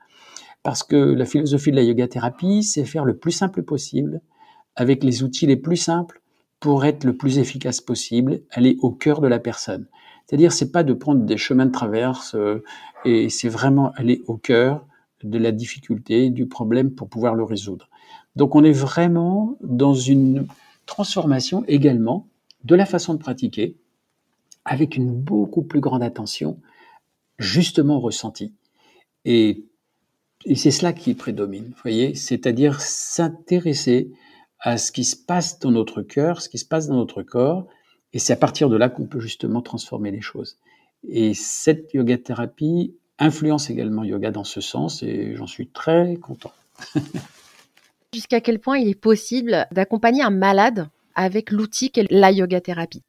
[SPEAKER 2] parce que la philosophie de la yoga thérapie, c'est faire le plus simple possible, avec les outils les plus simples pour être le plus efficace possible, aller au cœur de la personne. C'est-à-dire, c'est pas de prendre des chemins de traverse, euh, et c'est vraiment aller au cœur de la difficulté, du problème pour pouvoir le résoudre. Donc, on est vraiment dans une transformation également de la façon de pratiquer, avec une beaucoup plus grande attention, justement ressentie. Et, et c'est cela qui prédomine, vous voyez, c'est-à-dire s'intéresser à ce qui se passe dans notre cœur, ce qui se passe dans notre corps, et c'est à partir de là qu'on peut justement transformer les choses. Et cette yoga thérapie influence également yoga dans ce sens, et j'en suis très content.
[SPEAKER 1] Jusqu'à quel point il est possible d'accompagner un malade avec l'outil qu'est la yoga thérapie?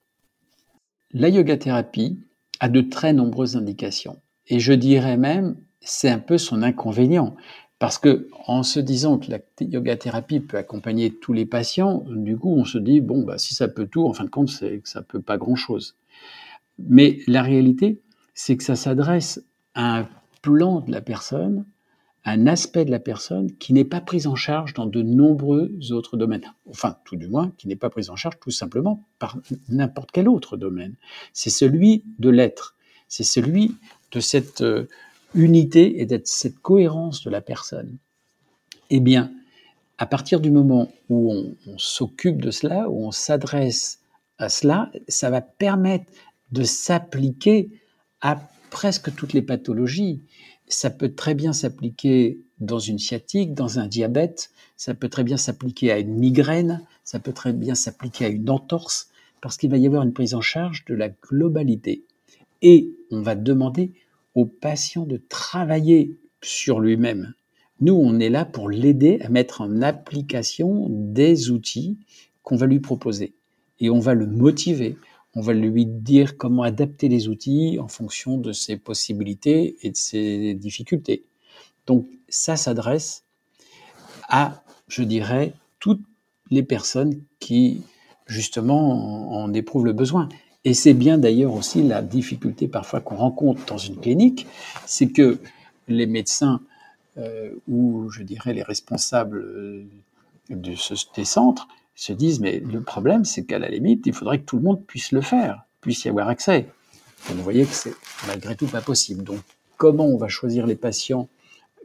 [SPEAKER 2] La yoga thérapie a de très nombreuses indications. Et je dirais même, c'est un peu son inconvénient. Parce que en se disant que la yoga thérapie peut accompagner tous les patients, du coup, on se dit bon, bah, si ça peut tout, en fin de compte, c'est que ça peut pas grand chose. Mais la réalité, c'est que ça s'adresse à un plan de la personne, un aspect de la personne qui n'est pas pris en charge dans de nombreux autres domaines. Enfin, tout du moins, qui n'est pas pris en charge tout simplement par n'importe quel autre domaine. C'est celui de l'être. C'est celui de cette euh, unité et d'être cette cohérence de la personne, eh bien, à partir du moment où on, s'occupe de cela, où on s'adresse à cela, ça va permettre de s'appliquer à presque toutes les pathologies. Ça peut très bien s'appliquer dans une sciatique, dans un diabète, ça peut très bien s'appliquer à une migraine, ça peut très bien s'appliquer à une entorse, parce qu'il va y avoir une prise en charge de la globalité. Et on va demander au patient de travailler sur lui-même. Nous, on est là pour l'aider à mettre en application des outils qu'on va lui proposer. Et on va le motiver, on va lui dire comment adapter les outils en fonction de ses possibilités et de ses difficultés. Donc ça s'adresse à, je dirais, toutes les personnes qui, justement, en éprouvent le besoin. Et c'est bien d'ailleurs aussi la difficulté parfois qu'on rencontre dans une clinique, c'est que les médecins euh, ou je dirais les responsables euh, de ce, des centres se disent mais le problème c'est qu'à la limite il faudrait que tout le monde puisse le faire, puisse y avoir accès. Vous voyez que c'est malgré tout pas possible. Donc comment on va choisir les patients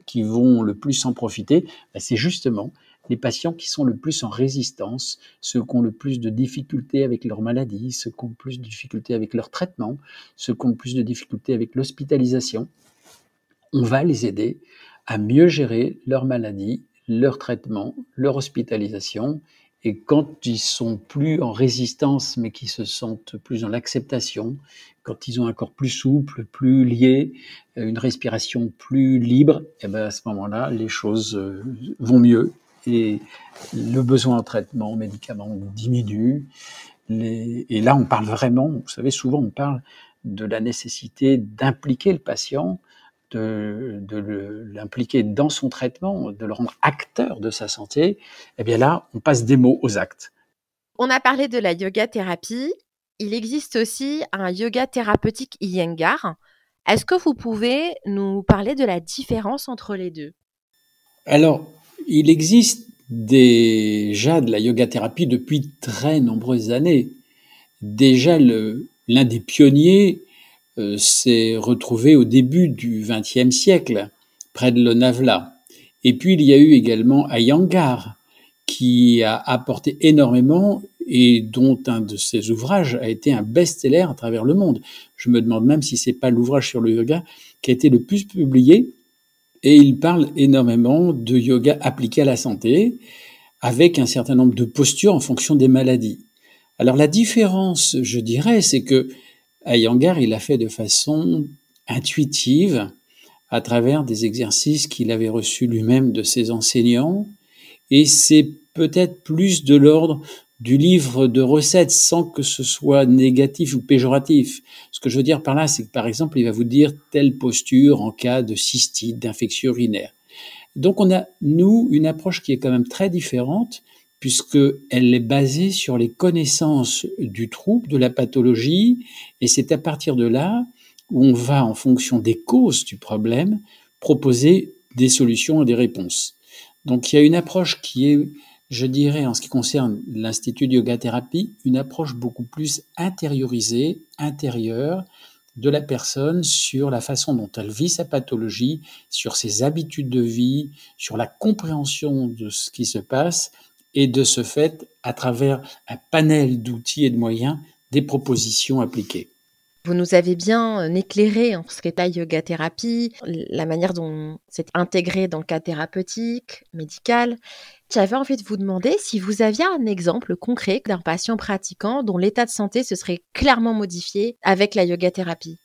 [SPEAKER 2] qui vont le plus en profiter? Ben, C'est justement les patients qui sont le plus en résistance, ceux qui ont le plus de difficultés avec leur maladie, ceux qui ont le plus de difficultés avec leur traitement, ceux qui ont le plus de difficultés avec l'hospitalisation. On va les aider à mieux gérer leur maladie, leur traitement, leur hospitalisation. Et quand ils sont plus en résistance, mais qui se sentent plus dans l'acceptation, quand ils ont un corps plus souple, plus lié, une respiration plus libre, et eh ben à ce moment-là, les choses euh, vont mieux et le besoin en traitement, en médicaments diminue. et là, on parle vraiment, vous savez, souvent on parle de la nécessité d'impliquer le patient, de, de l'impliquer dans son traitement, de le rendre acteur de sa santé. Eh bien là, on passe des mots aux actes.
[SPEAKER 1] On a parlé de la yoga thérapie. il existe aussi un yoga thérapeutique Iyengar. Est-ce que vous pouvez nous parler de la différence entre les deux?
[SPEAKER 2] Alors, il existe déjà de la yoga thérapie depuis très nombreuses années. Déjà, l'un des pionniers euh, s'est retrouvé au début du XXe siècle, près de Lonavla. Et puis, il y a eu également Iyengar, qui a apporté énormément et dont un de ses ouvrages a été un best-seller à travers le monde. Je me demande même si c'est pas l'ouvrage sur le yoga qui a été le plus publié. Et il parle énormément de yoga appliqué à la santé, avec un certain nombre de postures en fonction des maladies. Alors la différence, je dirais, c'est que Iyengar, il a fait de façon intuitive, à travers des exercices qu'il avait reçus lui-même de ses enseignants, et c'est peut-être plus de l'ordre du livre de recettes sans que ce soit négatif ou péjoratif. Ce que je veux dire par là, c'est que par exemple, il va vous dire telle posture en cas de cystite, d'infection urinaire. Donc on a, nous, une approche qui est quand même très différente puisqu'elle est basée sur les connaissances du trouble, de la pathologie, et c'est à partir de là où on va, en fonction des causes du problème, proposer des solutions et des réponses. Donc il y a une approche qui est, je dirais, en ce qui concerne l'Institut de Yoga Thérapie, une approche beaucoup plus intériorisée, intérieure de la personne sur la façon dont elle vit sa pathologie, sur ses habitudes de vie, sur la compréhension de ce qui se passe et de ce fait, à travers un panel d'outils et de moyens, des propositions appliquées.
[SPEAKER 1] Vous nous avez bien euh, éclairé en ce qu'est la yoga thérapie, la manière dont c'est intégré dans le cadre thérapeutique, médical. J'avais envie de vous demander si vous aviez un exemple concret d'un patient pratiquant dont l'état de santé se serait clairement modifié avec la yoga thérapie.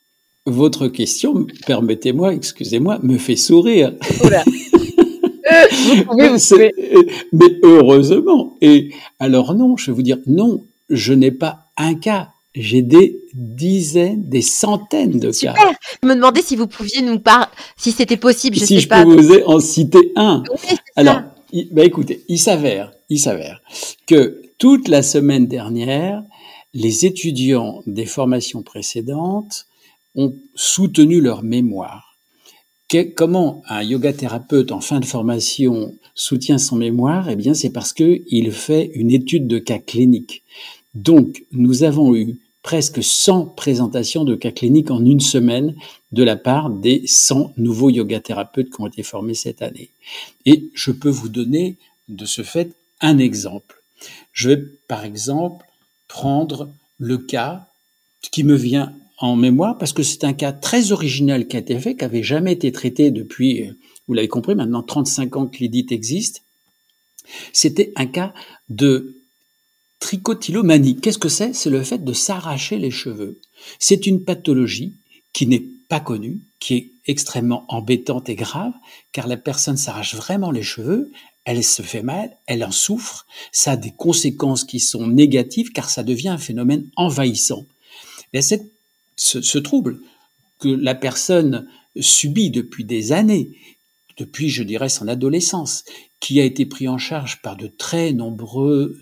[SPEAKER 2] Votre question, permettez-moi, excusez-moi, me fait sourire. mais heureusement. Et alors non, je vais vous dire, non, je n'ai pas un cas j'ai des dizaines, des centaines de
[SPEAKER 1] Super.
[SPEAKER 2] cas.
[SPEAKER 1] Je me demandais si vous pouviez nous parler, si c'était possible. Je
[SPEAKER 2] si
[SPEAKER 1] sais
[SPEAKER 2] je
[SPEAKER 1] pas.
[SPEAKER 2] peux vous en citer un. Alors, bah écoutez, il s'avère, il s'avère que toute la semaine dernière, les étudiants des formations précédentes ont soutenu leur mémoire. comment un yoga thérapeute en fin de formation soutient son mémoire? Eh bien, c'est parce que il fait une étude de cas clinique. Donc, nous avons eu presque 100 présentations de cas cliniques en une semaine de la part des 100 nouveaux yoga thérapeutes qui ont été formés cette année. Et je peux vous donner de ce fait un exemple. Je vais par exemple prendre le cas qui me vient en mémoire parce que c'est un cas très original qui a été fait, qui n'avait jamais été traité depuis, vous l'avez compris, maintenant 35 ans que l'édite existe. C'était un cas de Tricotylomanie, qu'est-ce que c'est? C'est le fait de s'arracher les cheveux. C'est une pathologie qui n'est pas connue, qui est extrêmement embêtante et grave, car la personne s'arrache vraiment les cheveux, elle se fait mal, elle en souffre, ça a des conséquences qui sont négatives, car ça devient un phénomène envahissant. Et cette, ce, ce trouble que la personne subit depuis des années, depuis, je dirais, son adolescence, qui a été pris en charge par de très nombreux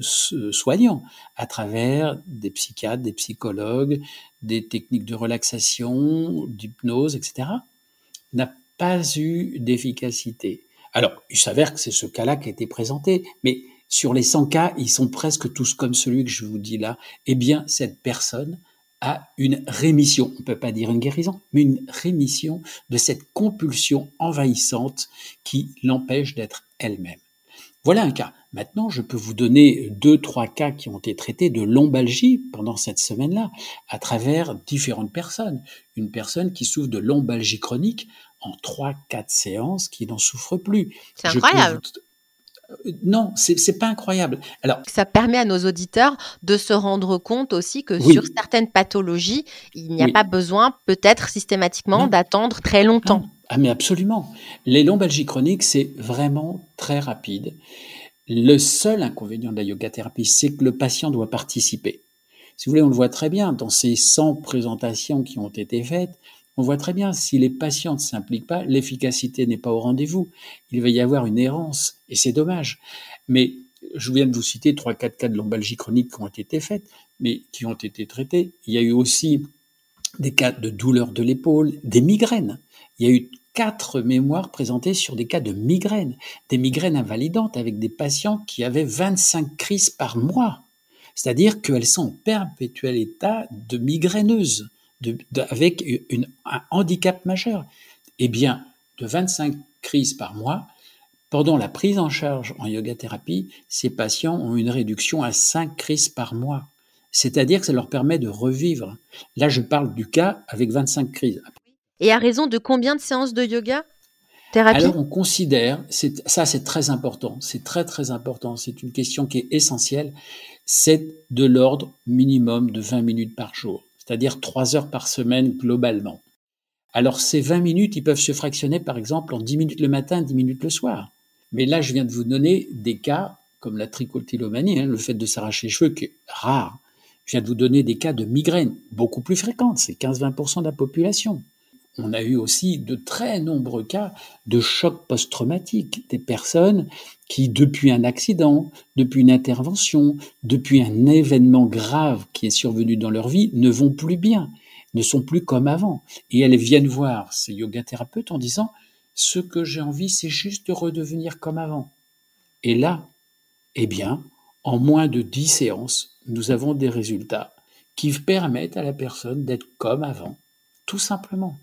[SPEAKER 2] soignants à travers des psychiatres, des psychologues, des techniques de relaxation, d'hypnose, etc., n'a pas eu d'efficacité. Alors, il s'avère que c'est ce cas-là qui a été présenté, mais sur les 100 cas, ils sont presque tous comme celui que je vous dis là. Eh bien, cette personne a une rémission, on ne peut pas dire une guérison, mais une rémission de cette compulsion envahissante qui l'empêche d'être elle-même. Voilà un cas. Maintenant, je peux vous donner deux, trois cas qui ont été traités de lombalgie pendant cette semaine-là, à travers différentes personnes. Une personne qui souffre de lombalgie chronique en trois, quatre séances, qui n'en souffre plus.
[SPEAKER 1] C'est incroyable.
[SPEAKER 2] Euh, non, c'est pas incroyable. Alors,
[SPEAKER 1] ça permet à nos auditeurs de se rendre compte aussi que sur certaines pathologies, il n'y a pas besoin, peut-être systématiquement, d'attendre très longtemps.
[SPEAKER 2] Ah, mais absolument. Les lombalgies chroniques, c'est vraiment très rapide. Le seul inconvénient de la yoga thérapie, c'est que le patient doit participer. Si vous voulez, on le voit très bien dans ces 100 présentations qui ont été faites. On voit très bien, si les patients ne s'impliquent pas, l'efficacité n'est pas au rendez-vous. Il va y avoir une errance, et c'est dommage. Mais je viens de vous citer trois, quatre cas de lombalgie chronique qui ont été faits, mais qui ont été traités. Il y a eu aussi des cas de douleur de l'épaule, des migraines. Il y a eu quatre mémoires présentées sur des cas de migraines, des migraines invalidantes avec des patients qui avaient 25 crises par mois. C'est-à-dire qu'elles sont en perpétuel état de migraineuse, avec un handicap majeur. Eh bien, de 25 crises par mois, pendant la prise en charge en yoga thérapie, ces patients ont une réduction à 5 crises par mois. C'est-à-dire que ça leur permet de revivre. Là, je parle du cas avec 25 crises.
[SPEAKER 1] Et à raison de combien de séances de yoga? Thérapie?
[SPEAKER 2] Alors, on considère, ça c'est très important, c'est très très important, c'est une question qui est essentielle, c'est de l'ordre minimum de 20 minutes par jour, c'est-à-dire 3 heures par semaine globalement. Alors, ces 20 minutes, ils peuvent se fractionner par exemple en 10 minutes le matin, 10 minutes le soir. Mais là, je viens de vous donner des cas comme la trichotillomanie, hein, le fait de s'arracher les cheveux, qui est rare. Je viens de vous donner des cas de migraine, beaucoup plus fréquentes, c'est 15-20% de la population. On a eu aussi de très nombreux cas de choc post-traumatique, des personnes qui, depuis un accident, depuis une intervention, depuis un événement grave qui est survenu dans leur vie, ne vont plus bien, ne sont plus comme avant. Et elles viennent voir ces yoga thérapeutes en disant ce que j'ai envie, c'est juste de redevenir comme avant. Et là, eh bien, en moins de dix séances, nous avons des résultats qui permettent à la personne d'être comme avant, tout simplement.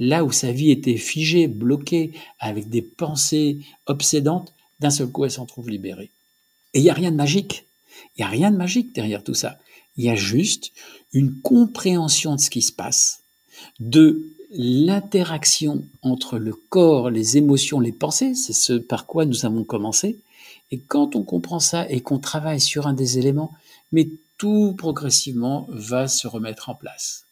[SPEAKER 2] Là où sa vie était figée, bloquée, avec des pensées obsédantes, d'un seul coup, elle s'en trouve libérée. Et il n'y a rien de magique. Il n'y a rien de magique derrière tout ça. Il y a juste une compréhension de ce qui se passe, de l'interaction entre le corps, les émotions, les pensées, c'est ce par quoi nous avons commencé. Et quand on comprend ça et qu'on travaille sur un des éléments, mais tout progressivement va se remettre en place.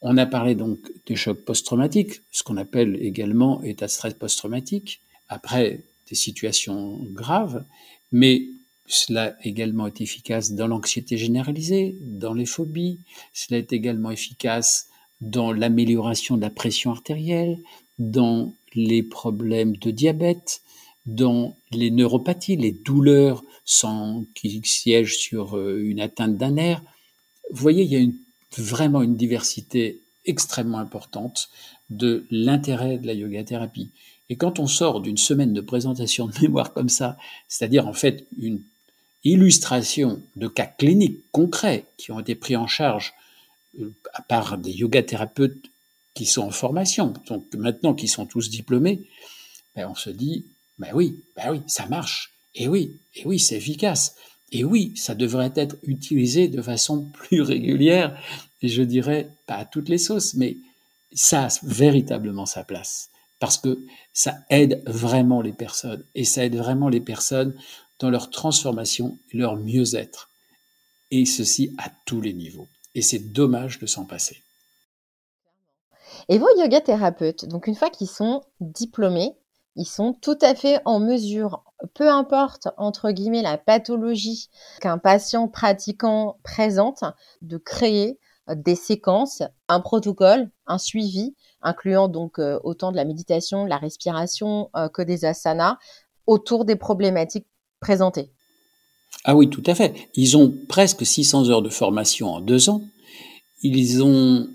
[SPEAKER 2] On a parlé donc des chocs post-traumatiques, ce qu'on appelle également état de stress post-traumatique, après des situations graves, mais cela également est efficace dans l'anxiété généralisée, dans les phobies, cela est également efficace dans l'amélioration de la pression artérielle, dans les problèmes de diabète, dans les neuropathies, les douleurs sans, qui siègent sur euh, une atteinte d'un nerf. Vous voyez, il y a une, vraiment une diversité extrêmement importante de l'intérêt de la yoga thérapie. Et quand on sort d'une semaine de présentation de mémoire comme ça, c'est-à-dire en fait une illustration de cas cliniques concrets qui ont été pris en charge à part des yoga thérapeutes qui sont en formation, donc maintenant qui sont tous diplômés, ben on se dit, ben oui, ben oui, ça marche. Et oui, et oui, c'est efficace. Et oui, ça devrait être utilisé de façon plus régulière, et je dirais pas à toutes les sauces, mais ça a véritablement sa place. Parce que ça aide vraiment les personnes, et ça aide vraiment les personnes dans leur transformation leur mieux-être. Et ceci à tous les niveaux et c'est dommage de s'en passer.
[SPEAKER 1] Et vos yoga thérapeutes, donc une fois qu'ils sont diplômés, ils sont tout à fait en mesure, peu importe entre guillemets la pathologie qu'un patient pratiquant présente, de créer des séquences, un protocole, un suivi, incluant donc euh, autant de la méditation, de la respiration euh, que des asanas, autour des problématiques présentées.
[SPEAKER 2] Ah oui, tout à fait. Ils ont presque 600 heures de formation en deux ans. Ils ont,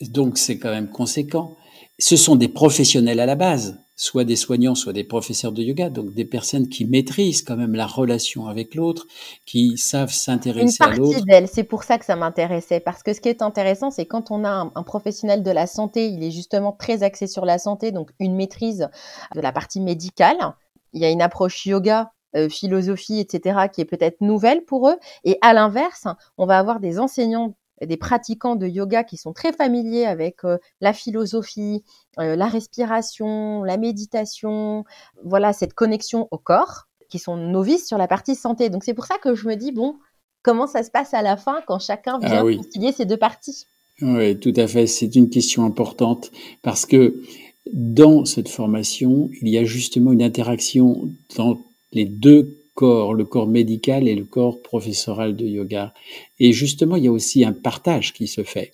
[SPEAKER 2] donc c'est quand même conséquent. Ce sont des professionnels à la base, soit des soignants, soit des professeurs de yoga, donc des personnes qui maîtrisent quand même la relation avec l'autre, qui savent s'intéresser à l'autre.
[SPEAKER 1] d'elle, c'est pour ça que ça m'intéressait, parce que ce qui est intéressant, c'est quand on a un, un, professionnel de la santé, il est justement très axé sur la santé, donc une maîtrise de la partie médicale. Il y a une approche yoga euh, philosophie, etc., qui est peut-être nouvelle pour eux. Et à l'inverse, on va avoir des enseignants, des pratiquants de yoga qui sont très familiers avec euh, la philosophie, euh, la respiration, la méditation, voilà, cette connexion au corps, qui sont novices sur la partie santé. Donc c'est pour ça que je me dis, bon, comment ça se passe à la fin quand chacun ah vient concilier ces deux parties?
[SPEAKER 2] Oui, tout à fait. C'est une question importante parce que dans cette formation, il y a justement une interaction dans les deux corps, le corps médical et le corps professoral de yoga. Et justement, il y a aussi un partage qui se fait.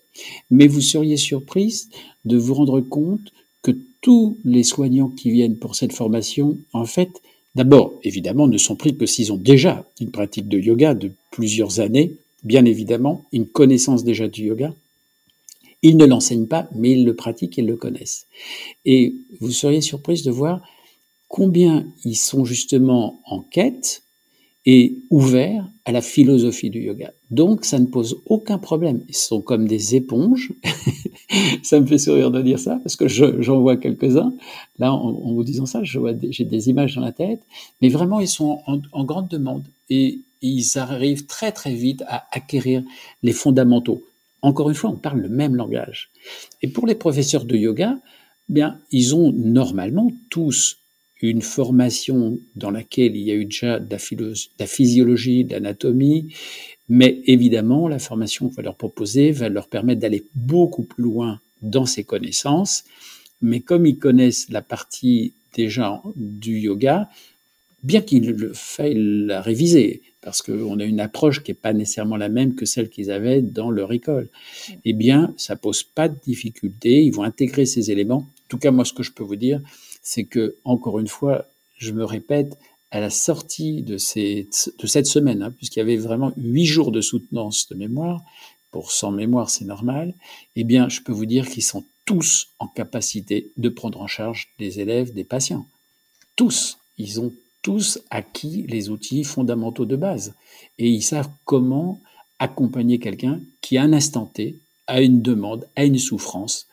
[SPEAKER 2] Mais vous seriez surprise de vous rendre compte que tous les soignants qui viennent pour cette formation, en fait, d'abord, évidemment, ne sont pris que s'ils ont déjà une pratique de yoga de plusieurs années, bien évidemment, une connaissance déjà du yoga. Ils ne l'enseignent pas, mais ils le pratiquent et le connaissent. Et vous seriez surprise de voir combien ils sont justement en quête et ouverts à la philosophie du yoga. Donc, ça ne pose aucun problème. Ils sont comme des éponges. ça me fait sourire de dire ça parce que j'en vois quelques-uns. Là, en, vous disant ça, j'ai des images dans la tête. Mais vraiment, ils sont en, grande demande et ils arrivent très très vite à acquérir les fondamentaux. Encore une fois, on parle le même langage. Et pour les professeurs de yoga, bien, ils ont normalement tous une formation dans laquelle il y a eu déjà de la, physiologie, de l'anatomie, mais évidemment, la formation qu'on va leur proposer va leur permettre d'aller beaucoup plus loin dans ces connaissances. Mais comme ils connaissent la partie déjà du yoga, bien qu'ils le fassent la réviser, parce qu'on a une approche qui n'est pas nécessairement la même que celle qu'ils avaient dans leur école, eh bien, ça pose pas de difficulté. Ils vont intégrer ces éléments. En tout cas, moi, ce que je peux vous dire, c'est que, encore une fois, je me répète, à la sortie de, cette semaine, hein, puisqu'il y avait vraiment huit jours de soutenance de mémoire, pour sans mémoire c'est normal, eh bien je peux vous dire qu'ils sont tous en capacité de prendre en charge des élèves, des patients. Tous, ils ont tous acquis les outils fondamentaux de base et ils savent comment accompagner quelqu'un qui à un instant T a une demande, a une souffrance,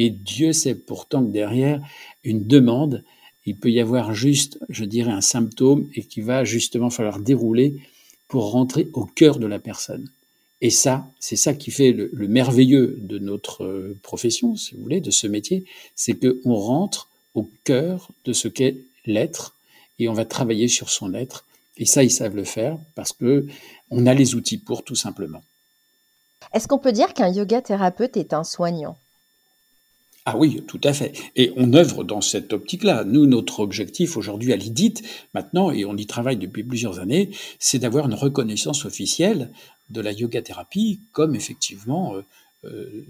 [SPEAKER 2] et Dieu sait pourtant que derrière une demande, il peut y avoir juste, je dirais, un symptôme et qu'il va justement falloir dérouler pour rentrer au cœur de la personne. Et ça, c'est ça qui fait le, merveilleux de notre euh, profession, si vous voulez, de ce métier, c'est qu'on rentre au cœur de ce qu'est l'être et on va travailler sur son être. Et ça, ils savent le faire parce que on a les outils pour, tout simplement.
[SPEAKER 1] Est-ce qu'on peut dire qu'un yoga thérapeute est un soignant?
[SPEAKER 2] Ah oui, tout à fait. Et on œuvre dans cette optique-là. Nous, notre objectif aujourd'hui à l'IDIT, maintenant, et on y travaille depuis plusieurs années, c'est d'avoir une reconnaissance officielle de la yoga thérapie comme effectivement euh, euh,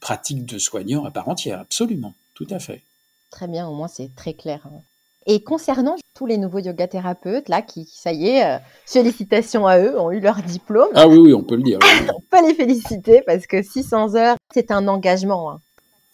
[SPEAKER 2] pratique de soignant à part entière. Absolument, tout à fait.
[SPEAKER 1] Très bien, au moins c'est très clair. Hein. Et concernant tous les nouveaux yoga thérapeutes, là, qui, ça y est, euh, félicitations à eux, ont eu leur diplôme.
[SPEAKER 2] Ah oui, oui, on peut le dire.
[SPEAKER 1] on peut les féliciter parce que 600 heures, c'est un engagement. Hein.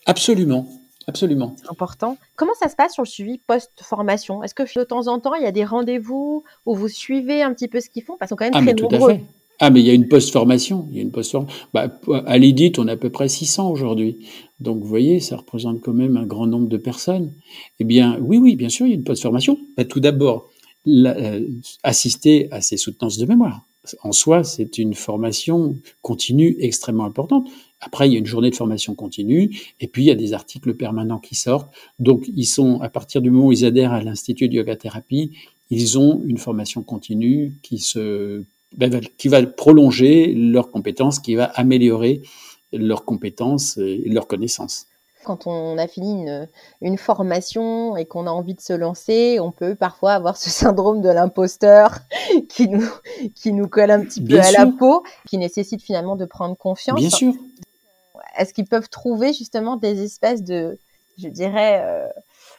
[SPEAKER 2] Absolument. Absolument.
[SPEAKER 1] Important. Comment ça se passe sur le suivi post-formation? Est-ce que de temps en temps, il y a des rendez-vous où vous suivez un petit peu ce qu'ils font? Parce qu'ils sont quand même ah, très nombreux.
[SPEAKER 2] Ah, mais il y a une post-formation. Il y a une post bah, à l'EDIT, on a à peu près 600 aujourd'hui. Donc, vous voyez, ça représente quand même un grand nombre de personnes. Eh bien, oui, oui, bien sûr, il y a une post-formation. Bah, tout d'abord, euh, assister à ces soutenances de mémoire. En soi, c'est une formation continue extrêmement importante. Après, il y a une journée de formation continue, et puis il y a des articles permanents qui sortent. Donc, ils sont, à partir du moment où ils adhèrent à l'Institut de Yoga Thérapie, ils ont une formation continue qui se, ben, qui va prolonger leurs compétences, qui va améliorer leurs compétences et leurs connaissances.
[SPEAKER 1] Quand on a fini une, formation et qu'on a envie de se lancer, on peut parfois avoir ce syndrome de l'imposteur qui nous, qui nous colle un petit peu à la peau, qui nécessite finalement de prendre confiance.
[SPEAKER 2] Bien sûr
[SPEAKER 1] est-ce qu'ils peuvent trouver justement des espèces de, je dirais, euh,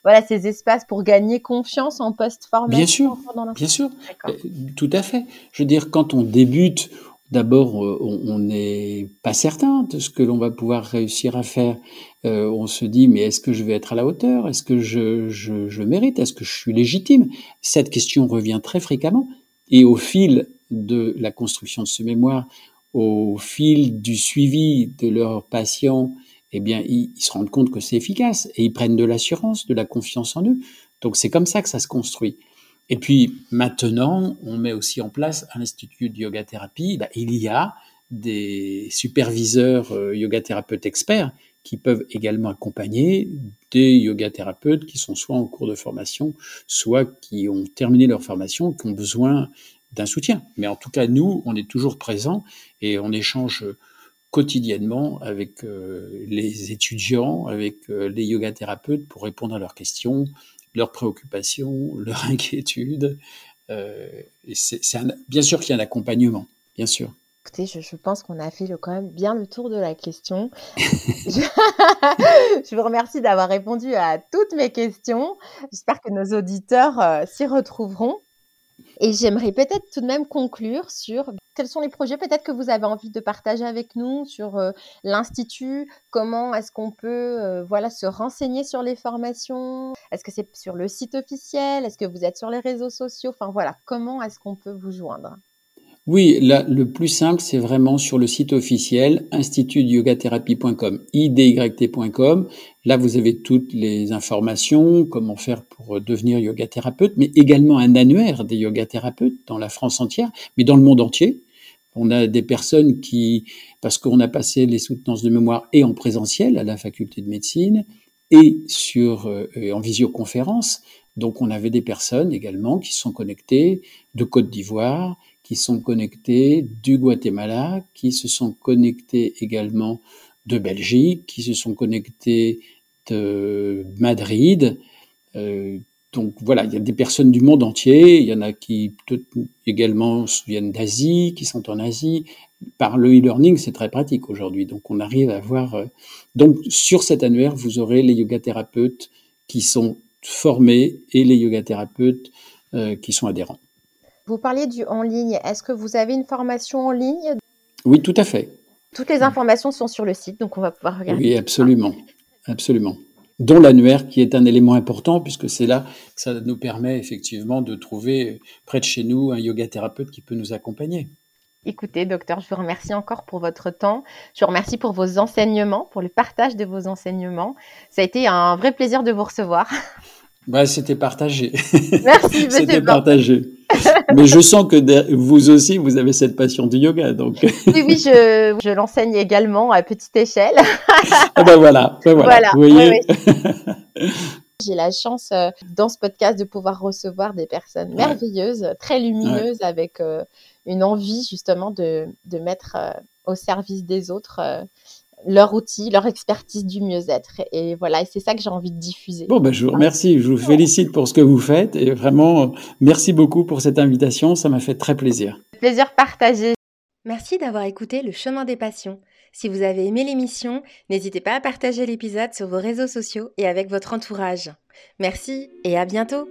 [SPEAKER 1] voilà, ces espaces pour gagner confiance en post-formation
[SPEAKER 2] Bien sûr, bien sûr, euh, tout à fait. Je veux dire, quand on débute, d'abord, euh, on n'est pas certain de ce que l'on va pouvoir réussir à faire. on se dit, mais est-ce que je vais être à la hauteur? Est-ce que je, je, je mérite? Est-ce que je suis légitime? Cette question revient très fréquemment. Et au fil de la construction de ce mémoire, au fil du suivi de leurs patients, eh bien, ils, se rendent compte que c'est efficace et ils prennent de l'assurance, de la confiance en eux. Donc, c'est comme ça que ça se construit. Et puis, maintenant, on met aussi en place un institut de yoga thérapie. Bah, il y a des superviseurs euh, yoga thérapeutes experts qui peuvent également accompagner des yoga thérapeutes qui sont soit en cours de formation, soit qui ont terminé leur formation, qui ont besoin d'un soutien. Mais en tout cas, nous, on est toujours présents et on échange quotidiennement avec euh, les étudiants, avec euh, les yoga thérapeutes pour répondre à leurs questions, leurs préoccupations, leurs inquiétudes. Euh, et bien sûr qu'il y a un accompagnement, bien sûr.
[SPEAKER 1] Écoutez, je, pense qu'on a fait quand même bien le tour de la question. je, vous remercie d'avoir répondu à toutes mes questions. J'espère que nos auditeurs euh, s'y retrouveront. Et j'aimerais peut-être tout de même conclure sur quels sont les projets peut-être que vous avez envie de partager avec nous sur euh, l'institut, comment est-ce qu'on peut euh, voilà se renseigner sur les formations, est-ce que c'est sur le site officiel, est-ce que vous êtes sur les réseaux sociaux, enfin voilà, comment est-ce qu'on peut vous joindre?
[SPEAKER 2] Oui, le plus simple, c'est vraiment sur le site officiel institutyogathérapie.com, idyt.com. Là, vous avez toutes les informations, comment faire pour devenir yoga thérapeute, mais également un annuaire des yoga thérapeutes dans la France entière, mais dans le monde entier. On a des personnes qui, parce qu'on a passé les soutenances de mémoire et en présentiel à la faculté de médecine et sur euh, en visioconférence. Donc, on avait des personnes également qui sont connectées de Côte d'Ivoire, qui sont connectés du Guatemala, qui se sont connectés également de Belgique, qui se sont connectés de Madrid. Euh, donc voilà, il y a des personnes du monde entier, il y en a qui également viennent d'Asie, qui sont en Asie. Par le e-learning, c'est très pratique aujourd'hui. Donc on arrive à voir. Euh, donc sur cet annuaire, vous aurez les yoga thérapeutes qui sont formés et les yoga thérapeutes euh, qui sont adhérents.
[SPEAKER 1] Vous parliez du en ligne. Est-ce que vous avez une formation en ligne?
[SPEAKER 2] Oui, tout à fait.
[SPEAKER 1] Toutes les informations sont sur le site, donc on va pouvoir regarder.
[SPEAKER 2] Oui, absolument. Absolument. Dont l'annuaire qui est un élément important puisque c'est là que ça nous permet effectivement de trouver près de chez nous un yoga thérapeute qui peut nous accompagner.
[SPEAKER 1] Écoutez, docteur, je vous remercie encore pour votre temps. Je vous remercie pour vos enseignements, pour le partage de vos enseignements. Ça a été un vrai plaisir de vous recevoir.
[SPEAKER 2] Bah, c'était partagé.
[SPEAKER 1] Merci,
[SPEAKER 2] c'était partagé. Mais je sens que vous aussi, vous avez cette passion du yoga, donc.
[SPEAKER 1] oui, oui, je, je l'enseigne également à petite échelle.
[SPEAKER 2] ah ben voilà, ben voilà, vous voyez.
[SPEAKER 1] J'ai la chance euh, dans ce podcast de pouvoir recevoir des personnes merveilleuses, très lumineuses, avec euh, une envie justement de, de mettre euh, au service des autres leur outil, leur expertise du mieux-être. Et voilà, et c'est ça que j'ai envie de diffuser.
[SPEAKER 2] Bon, ben, je vous remercie, je vous félicite pour ce que vous faites et vraiment, merci beaucoup pour cette invitation, ça m'a fait très plaisir.
[SPEAKER 1] Plaisir partagé. Merci d'avoir écouté Le Chemin des Passions. Si vous avez aimé l'émission, n'hésitez pas à partager l'épisode sur vos réseaux sociaux et avec votre entourage. Merci et à bientôt